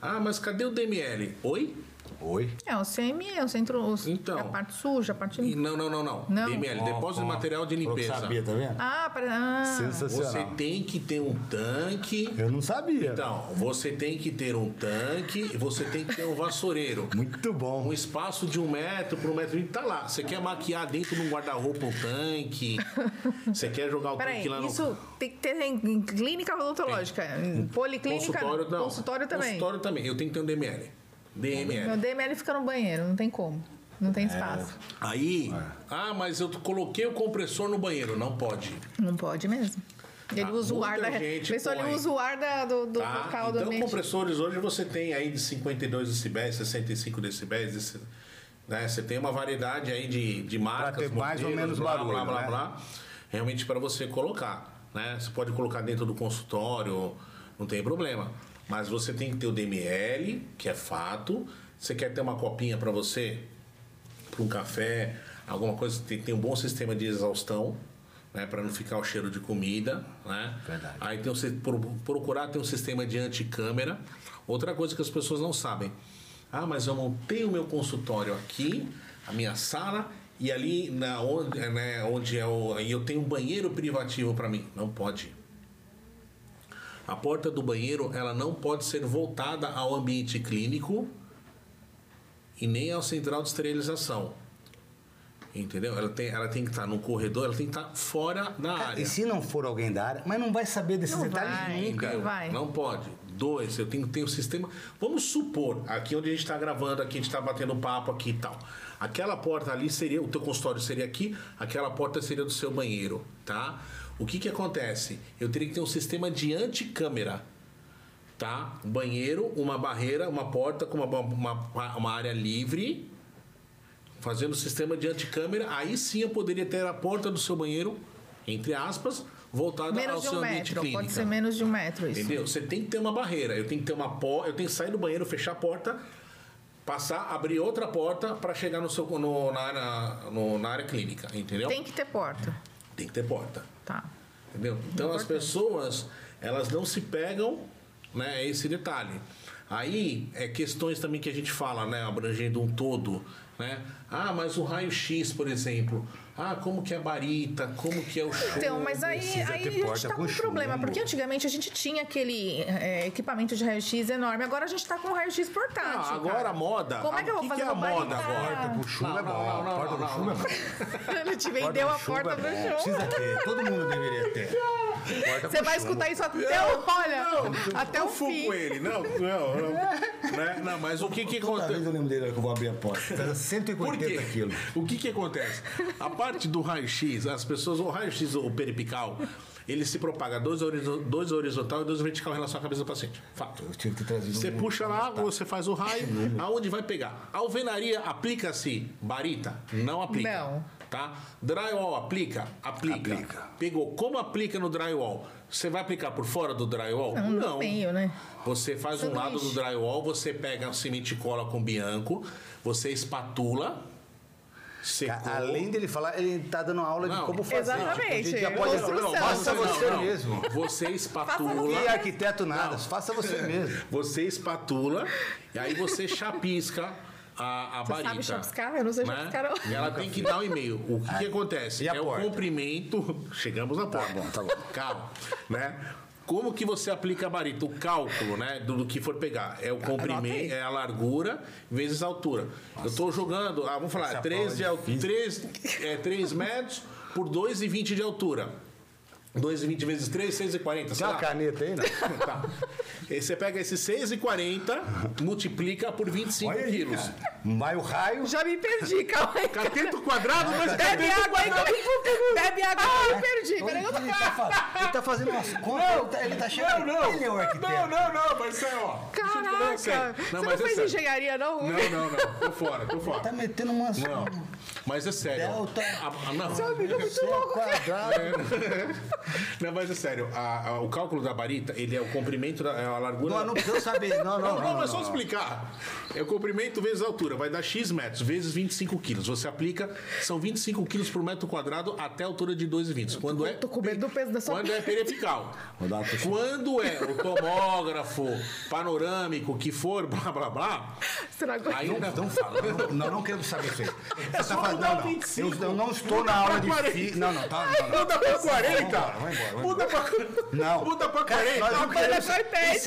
Ah, mas cadê o DML? Oi? Oi? É, o CME, o centro. os- Então. A parte suja, a parte. Não, não, não, não. Não. DML, depósito de Ó, ó, material de limpeza. Sabia, tá vendo? Ah, para. Ah, Sensacional. Você tem que ter um tanque. Eu não sabia. Então, você tem que ter um tanque e você tem que ter um vassoureiro. Muito bom. Um espaço de um metro por um metro e tá lá. Você quer maquiar dentro de um guarda-roupa um tanque? Você quer jogar o Peraí, tanque lá no isso tem que ter em em clínica odontológica. Em policlínica. consultório? Não. Consultório também. Consultório também. Eu tenho que ter um DML. DML. Meu DML fica no banheiro, não tem como. Não É. tem espaço. Aí, ah, mas eu coloquei o compressor no banheiro. Não pode. Não pode mesmo. Ele Ah, usa o ar da. se ele usa o ar da, do, do Tá? local do Então, ambiente. compressores hoje você tem aí de 52 decibéis, 65 decibéis, desse- né? Você tem uma variedade aí de, de marcas, ter mais ou menos blá, barulho, blá, blá, né? blá, realmente para você colocar, né? Você pode colocar dentro do consultório, não tem problema. Mas você tem que ter o DML, que é fato. Você quer ter uma copinha para você, para um café, alguma coisa, tem, tem um bom sistema de exaustão, né, para não ficar o cheiro de comida, né? Verdade. Aí tem um, procurar ter um sistema de anticâmera. Outra coisa que as pessoas não sabem. Ah, mas eu montei o meu consultório aqui, a minha sala e ali na onde, né, onde é o, eu tenho um banheiro privativo para mim. Não pode. A porta do banheiro ela não pode ser voltada ao ambiente clínico e nem ao central de esterilização. Entendeu? Ela tem, ela tem que estar no corredor, ela tem que estar fora da área. E se não for alguém da área, mas não vai saber desses Não detalhes vai. nunca. Entendeu? vai. Não pode. Dois, eu tenho que ter um sistema. Vamos supor, aqui onde a gente está gravando, aqui a gente está batendo papo aqui e tal. Aquela porta ali seria, o teu consultório seria aqui, aquela porta seria do seu banheiro, tá? O que que acontece? Eu teria que ter um sistema de anticâmera, tá? Um banheiro, uma barreira, uma porta com uma, uma, uma área livre, fazendo o sistema de anticâmera, aí sim eu poderia ter a porta do seu banheiro, entre aspas, voltada ao Menos de seu um ambiente metro. clínico. Pode ser menos de um metro isso. Entendeu? Você tem que ter uma barreira. Eu tenho que ter uma porta, eu tenho que sair do banheiro, fechar a porta, passar, abrir outra porta para chegar no seu no, na, área, no- na área clínica, entendeu? Tem que ter porta. Tem que ter porta. Tá. Entendeu? Então as Importante. pessoas, elas não se pegam, né? É esse detalhe. Aí é questões também que a gente fala, né? Abrangendo um todo, né? Ah, mas o raio-x, por exemplo. Ah, como que é a barita, como que é o show. Então, mas aí, aí a gente tá com um problema, chumbo. porque antigamente a gente tinha aquele é, equipamento de raio-x enorme, agora a gente tá com um raio-x portátil. Ah, agora cara. a moda. Como é que eu vou o fazer é a moda barita? agora? Porta com chumbo Não, é bom. não, não, não, porta não, chumbo é bom. Ele te vendeu a chumbo porta é do bom. chão. Precisa ter. Todo mundo deveria ter. Você vai escutar isso até o. Olha, até o eu fim. com ele. Não, não, não. Né? Não, mas o que que acontece? eu lembro dele que eu vou abrir a porta. Pesa Por 180 quê? quilos. O que que acontece? A parte do raio-x, as pessoas, o raio-x, o peripical, ele se propaga dois, dois horizontal e dois vertical em relação à cabeça do paciente. Fato. Eu tive que trazer Você um- puxa lá, você faz o raio, aonde vai pegar? Alvenaria aplica-se barita? Não aplica. Não. Tá? Drywall aplica? Aplica. Aplica. Pegou. Como aplica no drywall? Você vai aplicar por fora do drywall? Não, no meio, né? Você faz um lado do drywall, você pega a semente e cola com bianco, você espatula, secou. Além dele falar, ele tá dando aula de Não. como fazer. Exatamente. Tipo, a gente já pode... Construção. Faça Não, você não. mesmo. Você Não espatula. é arquiteto nada, faça você mesmo. Você espatula e aí você chapisca a, a Você barita. sabe chapiscar? Eu não sei né? chapiscar, não. Ela tem que dar um e-mail. O que, que acontece? É porta? o comprimento. Chegamos na porta. bom, tá bom. Calma. Né? Como que você aplica a barita? O cálculo, né? Do, do que for pegar. É o comprimento, é a largura vezes a altura. Eu estou jogando, ah, vamos falar, Essa 3, de, prova al- é 3, é, 3 metros por 2,20 de altura. 2,20 vezes 3, 6,40. Tem uma caneta aí, né? Tá. Você pega esses 6,40, multiplica por 25 Olha quilos. Vai o raio. Já me perdi, calma aí. Cateto quadrado, mas Bebe água aí, quadrado. bebe água aí, eu me perdi. Peraí, o eu que tô... ele, tá fazendo. ele tá fazendo umas contas, ele tá, ele tá chegando. Não, não. Ele é o arquiteto. Não, não, não, mas é, ó. Caraca, sério. você não mas é fez sério. engenharia, não? Não, não, não. Tô fora, tô fora. Tá metendo umas. Não. Mas é sério. Delta. A- a- não. Seu amigo é muito louco. quadrado. Não, mas é sério, a- a- o cálculo da barita, ele é o comprimento, da, é a largura. Não, não precisa saber. Não, não, Não, não, não. é só explicar. É o comprimento vezes a altura. Vai dar X metros, vezes 25 quilos. Você aplica, são 25 quilos por metro quadrado até a altura de 2,20. Quando é, tô com medo do peso da sua Quando é periapical. Quando é o tomógrafo, panorâmico, que for, blá, blá, blá. Será que Aí Não, não. fala. Não, não, quero saber isso aí. Você só tá falando, mudar não, o não. 25. Eu, eu não estou na aula de 40. fi... Não, não, tá. Não, não. Muda pra 40! Vai embora, vai embora, Muda pra, Não. muda pra Cara, 40. nós não Mas queremos-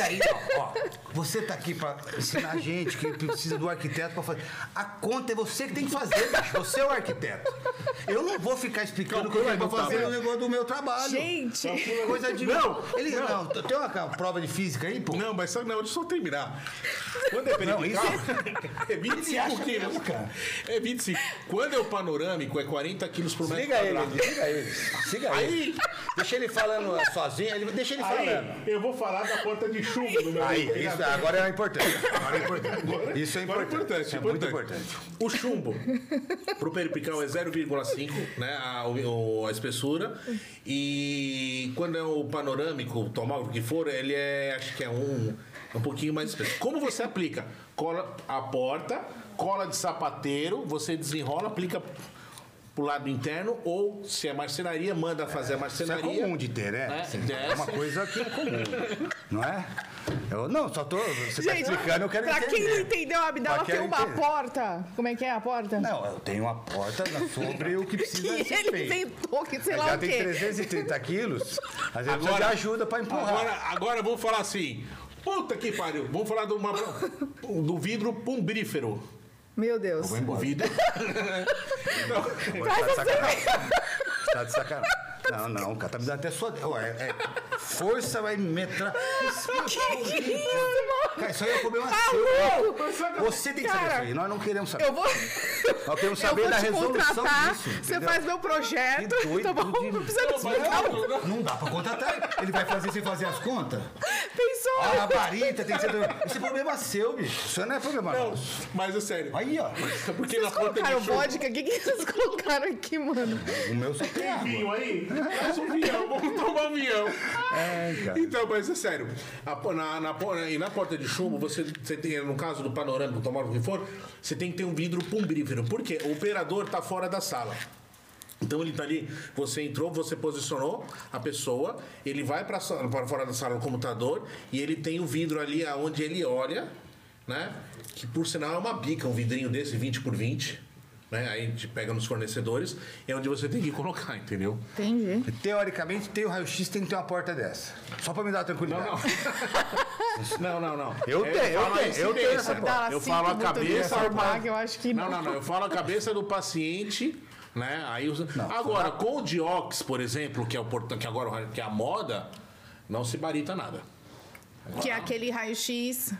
é. Isso aí, ó, ó. Você tá aqui pra ensinar a gente que precisa do arquiteto pra fazer. A conta é você que tem que fazer, bicho. Você é o arquiteto. Eu não vou ficar explicando é que eu vou fazer o negócio do meu trabalho. Gente, Coisa de. Não, Ele, não. tem uma, uma prova de física aí, pô? Não, mas só, não, deixa eu só terminar. Quando é Não, periapical, é Ele 25 acha quilos. mesmo, cara. É 25. Quando é o panorâmico, é 40 quilos por metro Siga ele, quadrado. siga ele. Siga ele. Aí, Deixa ele falando sozinho, ele, deixa ele falando. aí, eu vou falar da porta de chumbo do meu Aí, isso agora é importante. Agora é importante. Isso é Agora importante. Isso é muito importante. O chumbo pro peripical é 0,5, né? A, o- a espessura. E quando é o panorâmico, o tomógrafo que for, ele é, acho que é um, um pouquinho mais espesso. Como você aplica? Cola a porta, cola de sapateiro, você desenrola, aplica pro lado interno, ou se é marcenaria, manda fazer a Isso é marcenaria. comum de ter, né? É, Assim, é, é uma coisa que é comum. Não é? Eu, não, só tô. Você tá gente, explicando, eu quero pra entender. quem não entendeu, a Abdala Pra tem uma entender. porta. Como é que é a porta? Não, eu tenho uma porta sobre o que precisa que ser ele feito. inventou, que sei Mas lá já o tem quê. 330 quilos, às vezes precisa de Agora- ajuda pra empurrar. Agora, agora vamos falar assim. Puta que pariu. Vamos falar do, uma- do vidro pumbrífero. Meu Deus. O vidro. Agora tá de sacanagem. Tá de sacanagem. Não, não, cara, tá me dando até sua. Ué, é, força vai metrar. Cara, isso aí é problema seu. Você tem que saber Cara, isso aí. Nós não queremos saber. Eu vou. Nós queremos Eu saber vou da resolução contratar, disso. você faz meu projeto, Que doido, tá bom? Dudinho. Não precisa me explicar. Não dá pra contratar. Ele vai fazer sem fazer as contas? Pensou? A labarita tem que ser. Isso é problema seu, bicho. Isso não é problema Não, nosso. mas é sério. Aí, ó. Porque Vocês na colocaram de vodka? O que, que vocês colocaram aqui, mano? O meu só tem Tem vinho aí? Traz um vinhão, vamos tomar um vinhão. É, cara. Então, mas é sério. A na, na, e na porta de chumbo, você, você tem, no caso do panorâmico, tomar o que for, você tem que ter um vidro pumbrífero. Por quê? O operador tá fora da sala. Então ele tá ali, você entrou, você posicionou a pessoa, ele vai para fora da sala no computador e ele tem o vidro ali aonde ele olha, né? Que por sinal é uma bica, um vidrinho desse 20 por 20, né? Aí a gente pega nos fornecedores, é onde você tem que colocar, entendeu? Entendi. Teoricamente, tem o raio-x, tem que ter uma porta dessa. Só pra me dar tranquilidade. Não, não, não. Eu tenho, eu falo a tenho, eu tenho incidência. essa porta. Eu falo a cabeça lhe do informar pa- que eu acho que não, não. não, não. Eu falo a cabeça do paciente, né? Aí os... Agora, com o Diox, por exemplo, que é o portão, que agora que é a moda, não se barita nada. Que é aquele raio-x.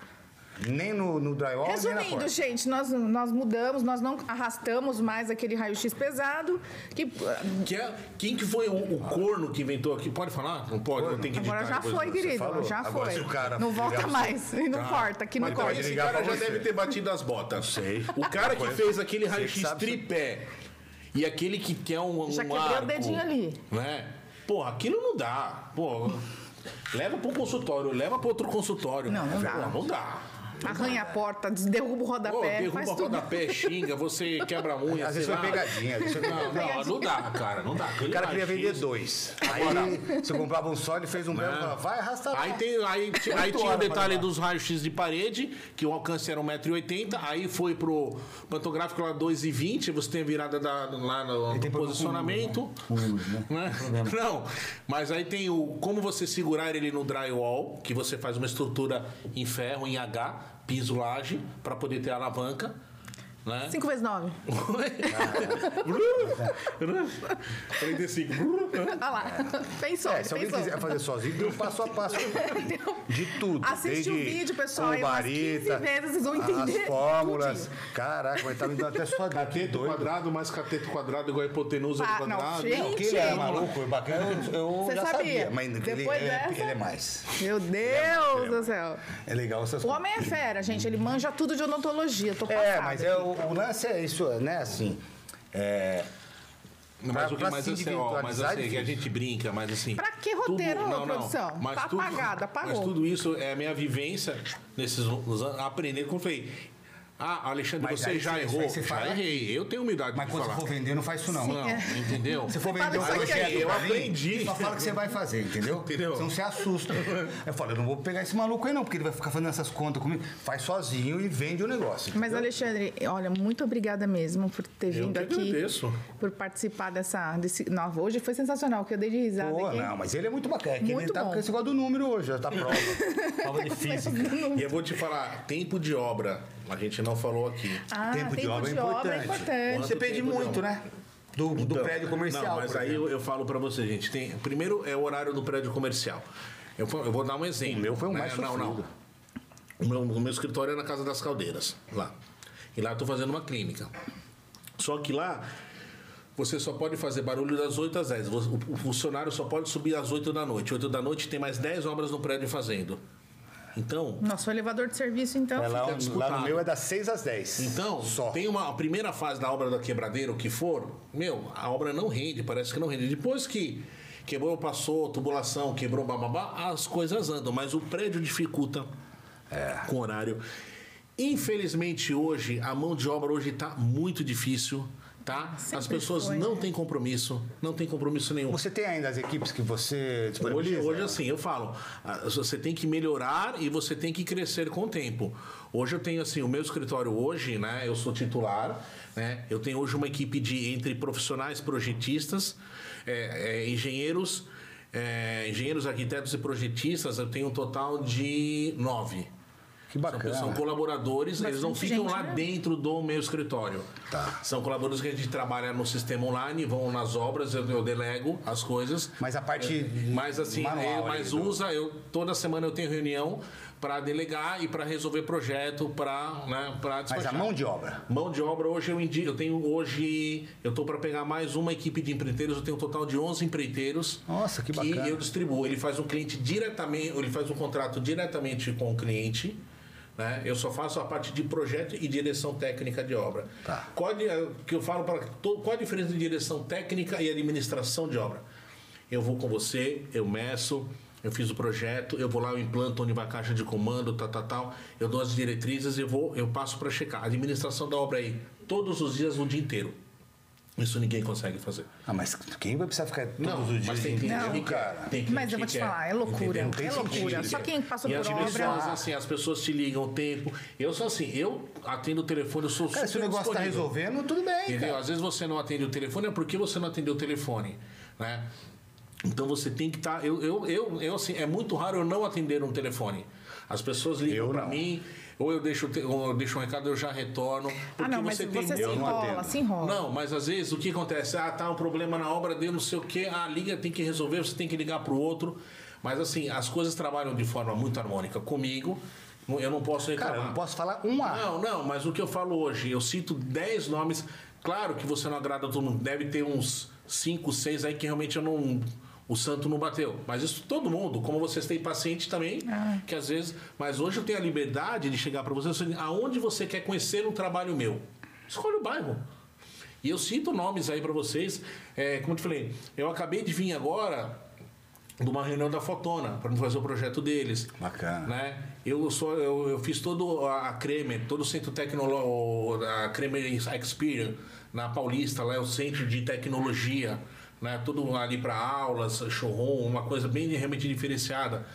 Nem no, no drywall, nem na Resumindo, porta. gente, nós, nós mudamos, nós não arrastamos mais aquele raio-x pesado. Que Que é, quem que foi o, o corno que inventou aqui? Pode falar? Não pode? Não tem que agora já foi, querido. falou. Já Agora, foi. o cara não volta ligar mais. E não corta, aqui não então corta. esse cara já deve ter batido as botas. Sei. O cara que fez aquele raio-x tripé e aquele que quer um, um Já quebrei o arco, dedinho ali. Né? Pô, aquilo não dá. Pô, leva para um consultório, leva para outro consultório. Não, não dá. Pô, não dá. Arranha a porta, derruba o rodapé, derruba faz o tudo. rodapé, xinga, você quebra a unha, Às vezes foi lá. pegadinha. vezes Não, pegadinha. não, não dá, cara, não dá. O cara queria vender dois. Aí você comprava um só, ele fez um belo e falava, vai arrastar. Aí, tem, aí, aí tinha o detalhe dos raios-x de parede, que o alcance era 1,80m, aí foi pro pantográfico lá 2,20m, você tem a virada da, lá no, no posicionamento. com luz, né? né? Não, mas aí tem o como você segurar ele no drywall, que você faz uma estrutura em ferro, em H, piso laje, para poder ter alavanca. Né? 5 vezes 9. 45. Olha lá. Pensou, É, se alguém pensou. quiser fazer sozinho, deu passo a passo. De tudo. Assiste o vídeo, pessoal, aí umas Barita, 15 vezes, vocês vão entender As fórmulas. Caraca, vai estar me dando até só Cateto doido. quadrado mais cateto quadrado igual a hipotenusa Ah, do não, quadrado. gente. Não, que ele é maluco, o bacana, eu, eu Você já sabia? sabia. Mas ele, Depois ele, é, dessa- ele é mais. Meu Deus do céu. É legal essas O coisas. homem é fera, gente. Ele manja tudo de odontologia. Tô passada. É, mas é, o, o lance é isso, né? Assim, é, Mas Pra- o que mais assim, ó, mas é assim, que a gente brinca, mas assim. Pra que roteiro, produção? mas Tá tudo, apagado, apagou. Mas tudo isso é a minha vivência nesses anos, aprendendo. Como eu falei, ah, Alexandre, Mas você já você- errou. você já errei. Eu tenho humildade Mas de quando falar. você for vender, não faz isso não. Não, É. entendeu? Se for vender um projeto eu mim, aprendi. Só fala que você vai fazer, entendeu? Entendeu? Você assusta. Eu falo, eu não vou pegar esse maluco aí não, porque ele vai ficar fazendo essas contas comigo. Faz sozinho e vende o negócio. Mas, entendeu? Alexandre, olha, muito obrigada mesmo por ter Eu vindo que aqui. agradeço. Por participar dessa. Desse... Não, hoje foi sensacional, que eu dei de risada Pô, aqui. não, mas ele é muito bacana. É Muito ele tá bom. com esse negócio do número hoje, já tá prova. prova de física. E eu vou te falar, tempo de obra, a gente não falou aqui. Ah, tempo de obra é importante. importante. Depende tempo de muito, obra? né? Do, do Então, prédio comercial. Não, mas aí eu, eu falo pra você, gente. Tem, primeiro é o horário do prédio comercial. Eu, eu vou dar um exemplo. O meu foi o né? mais Não, não. O meu, o meu escritório é na Casa das Caldeiras, lá. E lá eu tô fazendo uma clínica. Só que lá você só pode fazer barulho das 8 às 10. O o funcionário só pode subir às 8 da noite. 8 da noite tem mais 10 obras no prédio fazendo. Então, Nosso elevador de serviço, então. É, lá, fica lá no meu é das 6 às 10. Então, Só. tem uma a primeira fase da obra da quebradeira, o que for, meu, a obra não rende, parece que não rende. Depois que quebrou, passou, tubulação, quebrou, bababá, as coisas andam, mas o prédio dificulta É. com horário. Infelizmente hoje, a mão de obra hoje está muito difícil, tá? As Sempre pessoas foi, não né? têm compromisso, não tem compromisso nenhum. Você tem ainda as equipes que você Hoje, disponibiliza? hoje assim, eu falo, você tem que melhorar e você tem que crescer com o tempo. Hoje eu tenho assim, o meu escritório hoje, né? Eu sou titular, né? Eu tenho hoje uma equipe de entre profissionais projetistas, é, é, engenheiros, é, engenheiros, arquitetos e projetistas. Eu tenho um total de nove. Que bacana. São, são colaboradores, eles não ficam gente, lá né? dentro do meu escritório. Tá. São colaboradores que a gente trabalha no sistema online, vão nas obras, eu, eu delego as coisas. Mas a parte Mas assim, manual é, aí mas usa, eu toda semana eu tenho reunião para delegar e para resolver projeto para, né, para Mas a mão de obra. Mão de obra hoje eu indico, eu tenho hoje, eu tô para pegar mais uma equipe de empreiteiros, eu tenho um total de 11 empreiteiros. Nossa, que bacana. eu distribuo, ele faz um cliente diretamente, ele faz um contrato diretamente com o cliente. Né? Eu só faço a parte de projeto e direção técnica de obra. Tá. Qual, a di- que eu falo para qual a diferença de direção técnica e administração de obra? Eu vou com você, eu meço, eu fiz o projeto, eu vou lá, eu implanto onde vai a caixa de comando, tal, tal, tal. Eu dou as diretrizes e vou, eu passo para checar. A administração da obra aí, todos os dias, o dia inteiro. Isso ninguém consegue fazer. Ah, mas quem vai precisar ficar todos Não, os dias mas tem que quer. cara? Tem cliente Mas eu vou que te quer, falar, é loucura. É loucura. Só quem passou E por as obra. pessoas, assim, as pessoas te ligam o tempo. Eu sou assim, eu atendo o telefone, eu sou Cara, se o super negócio tá disponível. resolvendo, tudo bem, Entendeu? cara. Às vezes você não atende o telefone, é porque você não atendeu o telefone, né? Então você tem que estar. eu, eu, eu, eu, assim, é muito raro eu não atender um telefone. As pessoas ligam Eu para não. mim, ou eu deixo, ou eu deixo um recado, eu já retorno. Ah, Porque não, mas você você, tem se Eu não enrola, se enrola. não, mas às vezes o que acontece? Ah, tá um problema na obra, deu não sei o quê. Ah, liga, tem que resolver, você tem que ligar pro outro. Mas assim, as coisas trabalham de forma muito harmônica comigo. Não- Eu não posso reclamar. Cara, eu não posso falar um A. Não, não, mas o que eu falo hoje, eu cito 10 nomes. Claro que você não agrada todo mundo. Deve ter uns 5, 6 aí que realmente eu não. O santo não bateu. Mas isso todo mundo, como vocês têm paciente também, Ah. que às vezes. Mas hoje eu tenho a liberdade de chegar para você falar assim, aonde você quer conhecer um trabalho meu? Escolha o bairro. E eu cito nomes aí para vocês. É, como eu te falei, eu acabei de vir agora de uma reunião da Fotona para fazer o projeto deles. Bacana. Né? Eu, sou, eu, eu fiz todo a Kremer, todo o centro tecnológico, a Kremer Experience na Paulista, lá é o centro de tecnologia, né? Tudo ali para aulas, showroom, uma coisa bem realmente diferenciada.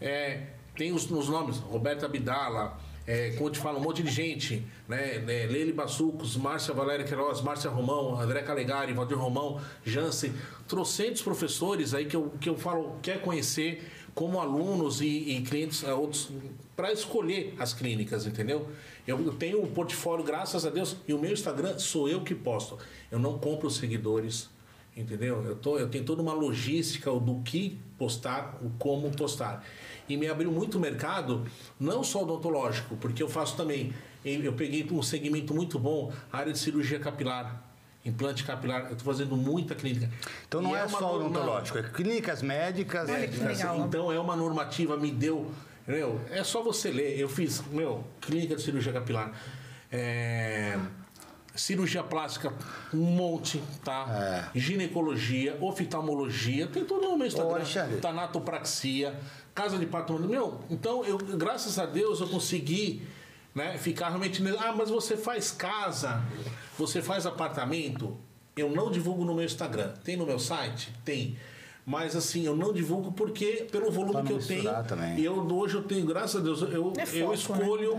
É, tem os, os nomes, Roberta Abdala, é, como eu te falo, um monte de gente, né? né? Leile Bassucos, Márcia Valéria Queiroz, Márcia Romão, André Calegari, Valdir Romão, Jansen, trocentos professores aí que eu, que eu falo, quer conhecer como alunos e, e clientes eh, outros para escolher as clínicas, entendeu? Eu, tenho um portfólio, graças a Deus, e o meu Instagram sou eu que posto. Eu não compro seguidores, entendeu? Eu, tô, eu tenho toda uma logística do que postar, o como postar. E me abriu muito mercado, não só odontológico, porque eu faço também. Eu peguei um segmento muito bom, a área de cirurgia capilar, implante capilar. Eu estou fazendo muita clínica. Então não é, uma só odontológico, é clínicas médicas. Olha que legal. Então é uma normativa, me deu. Meu, é só você ler. Eu fiz, meu, clínica de cirurgia capilar. É, cirurgia plástica, um monte, tá? Ginecologia, oftalmologia, tem tudo no meu Instagram. Alexandre. Tanatopraxia, casa de parto. Meu, então, eu, graças a Deus, eu consegui né, ficar realmente. Ah, mas você faz casa, você faz apartamento. Eu não divulgo no meu Instagram. Tem no meu site? Tem. Mas assim, eu não divulgo porque pelo volume Pra que eu tenho. também. Eu hoje eu tenho, graças a Deus, eu, É eu foco, escolho.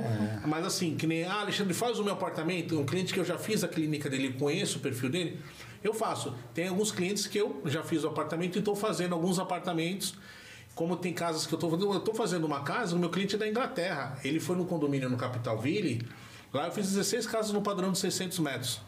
Mas assim, que nem, ah, Alexandre, faz o meu apartamento. Um cliente que eu já fiz a clínica dele, conheço o perfil dele, eu faço. Tem alguns clientes que eu já fiz o apartamento e estou fazendo alguns apartamentos. Como tem casas que eu estou fazendo, eu estou fazendo uma casa, o meu cliente é da Inglaterra. Ele foi no condomínio no Capital Ville, lá eu fiz 16 casas no padrão de 600 metros.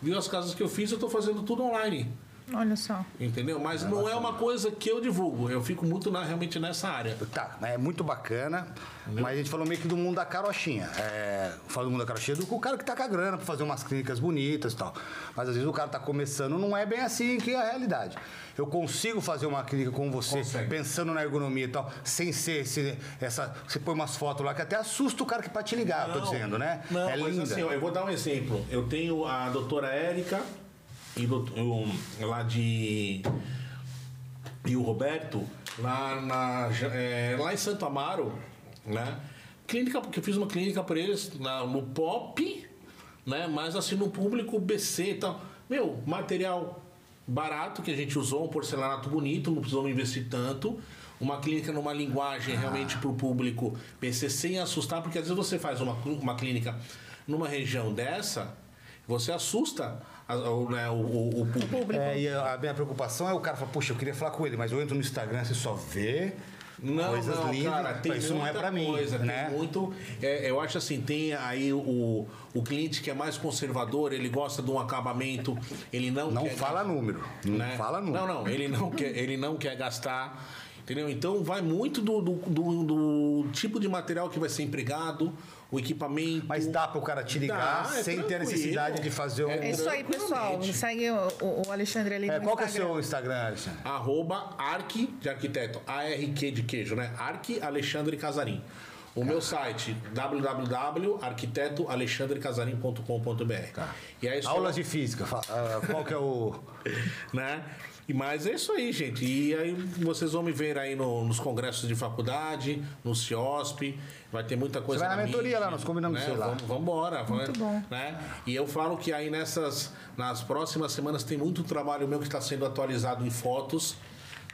Viu as casas que eu fiz, eu estou fazendo tudo online. Olha só. Entendeu? Mas não é uma coisa que eu divulgo. Eu fico muito na- realmente nessa área. Tá, é muito bacana, mas a gente falou meio que do mundo da carochinha. É, fala do mundo da carochinha do o cara que tá com a grana pra fazer umas clínicas bonitas e tal. Mas às vezes o cara tá começando, não é bem assim que é a realidade. Eu consigo fazer uma clínica com você, Consegue. pensando na ergonomia e tal, sem ser esse, essa. Você põe umas fotos lá que até assusta o cara que pra te ligar, tô Não, dizendo, né? Não, é mas linda. assim, ó, eu vou dar um exemplo. Eu tenho a doutora Érica e, um, lá de. E o Roberto, lá, na, é, lá em Santo Amaro, né? Clínica, porque eu fiz uma clínica para eles na- no POP, né? Mas assim, no público BC e tal. Meu, material barato que a gente usou, um porcelanato bonito, não precisamos investir tanto. Uma clínica numa linguagem realmente para o público PC sem assustar, porque às vezes você faz uma, uma clínica numa região dessa, você assusta a- o, né, o- o- o público. É, e a minha preocupação é o cara falar, puxa, eu queria falar com ele, mas eu entro no Instagram, você só vê Não, coisas não, lindas. cara, tem isso não é pra mim, coisa, né? Tem muito, é, eu acho assim, tem aí o, o cliente que é mais conservador, ele gosta de um acabamento, ele não, Não quer fala número, não né? fala número. Não, não, ele não quer, ele não quer gastar, entendeu? Então vai muito do, do, do- do tipo de material que vai ser empregado, o equipamento. Mas dá pro cara te ligar Dá, é sem ter a tranquilo. necessidade de fazer um. É isso aí, pessoal. Segue o, o- o Alexandre ali É, no qual que é o seu Instagram, Alexandre? arroba arque de arquiteto, ARQ de queijo, né? Arque Alexandre Casarim. O meu site, www.arquitetoalexandrecasarim.com.br. E aí, só- Aulas de física. ah, qual que é o. né? E mas é isso aí, gente. E aí vocês vão me ver aí no- nos congressos de faculdade, no CIOSP, vai ter muita coisa. Você vai na mentoria mídia, lá, nós combinamos né? isso lá. Vamos, vamos embora. Muito bom. Né? E eu falo que aí nessas, nas próximas semanas tem muito trabalho meu que está sendo atualizado em fotos,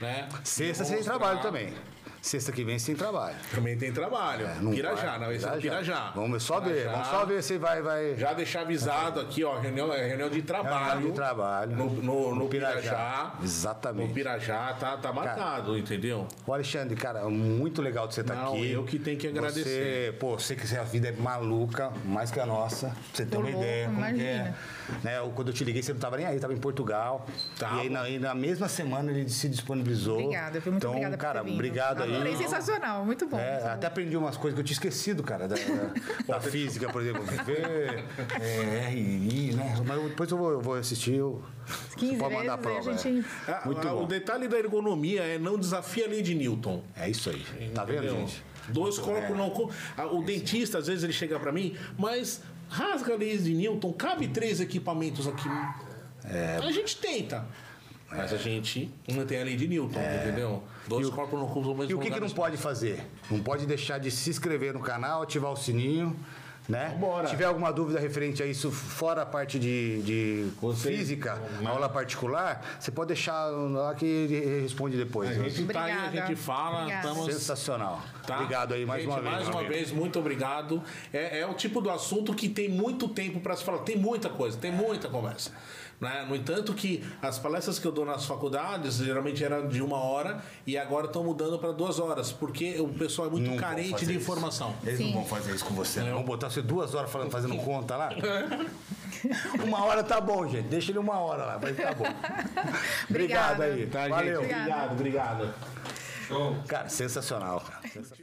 né? Sexta mostrar. trabalho também. Sexta que vem você tem trabalho. Também tem trabalho. É, não Pirajá, vai. não, esse é Pirajá. Vamos só ver, Pirajá. vamos só ver se vai. vai... Já deixar avisado aqui, ó, reunião, é reunião de trabalho. Reunião de trabalho. No, no, no No Pirajá. Pirajá. Exatamente. No Pirajá tá, tá marcado, entendeu? Ô Alexandre, cara, muito legal de você estar Não, aqui. eu que tenho que agradecer. Você, pô, sei que a vida é maluca, mais que a nossa. Pra você ter Tô uma louco, ideia como que é. imagina. Né, eu- quando eu te liguei, você não estava nem aí, estava em Portugal. Tava. E aí na, e na mesma semana ele se disponibilizou. Obrigada, eu fui muito então, obrigada por cara, ter vindo. obrigado aí. Adorei, sensacional, muito bom. É, muito bom. até aprendi umas coisas que eu tinha esquecido, cara, da, da- da física, por exemplo. V, é, RI, né? Mas depois eu vou, eu vou assistir. Eu, 15 pode mandar a vezes, aí a prova. gente- é. Ah, Muito ah, bom. O detalhe da ergonomia é não desafia a lei de Newton. É isso aí. Tá vendo, gente? Dois corpos não. co- Ah, O dentista, às vezes, ele chega pra mim, mas rasga a lei de Newton, cabe três equipamentos aqui. A gente tenta. Mas a gente não tem a lei de Newton, entendeu? Dois É. E o- corpos não ocupam o mesmo E o que, que não pode fazer? Não pode deixar de se inscrever no canal, ativar o sininho, né? Vambora. Se tiver alguma dúvida referente a isso, fora a parte de, de Você- física, Né? aula particular, você pode deixar lá que ele responde depois. A gente tá aí, a gente fala, estamos. Sensacional. Tá? Obrigado aí mais Gente, uma vez. Mais uma amigo. vez, muito obrigado. É, é o tipo do assunto que tem muito tempo para se falar. Tem muita coisa, tem muita conversa. Né? No entanto, que as palestras que eu dou nas faculdades geralmente eram de uma hora e agora estão mudando para duas horas, porque o pessoal é muito Não carente de isso. informação. Eles Sim. não vão fazer isso com você. Não vão botar você duas horas falando, fazendo conta lá. uma hora tá bom, gente. Deixa ele uma hora lá, mas tá bom. Obrigado aí. Tá, Valeu. gente? Obrigado, obrigado. Cara, sensacional. Cara. Sensacional.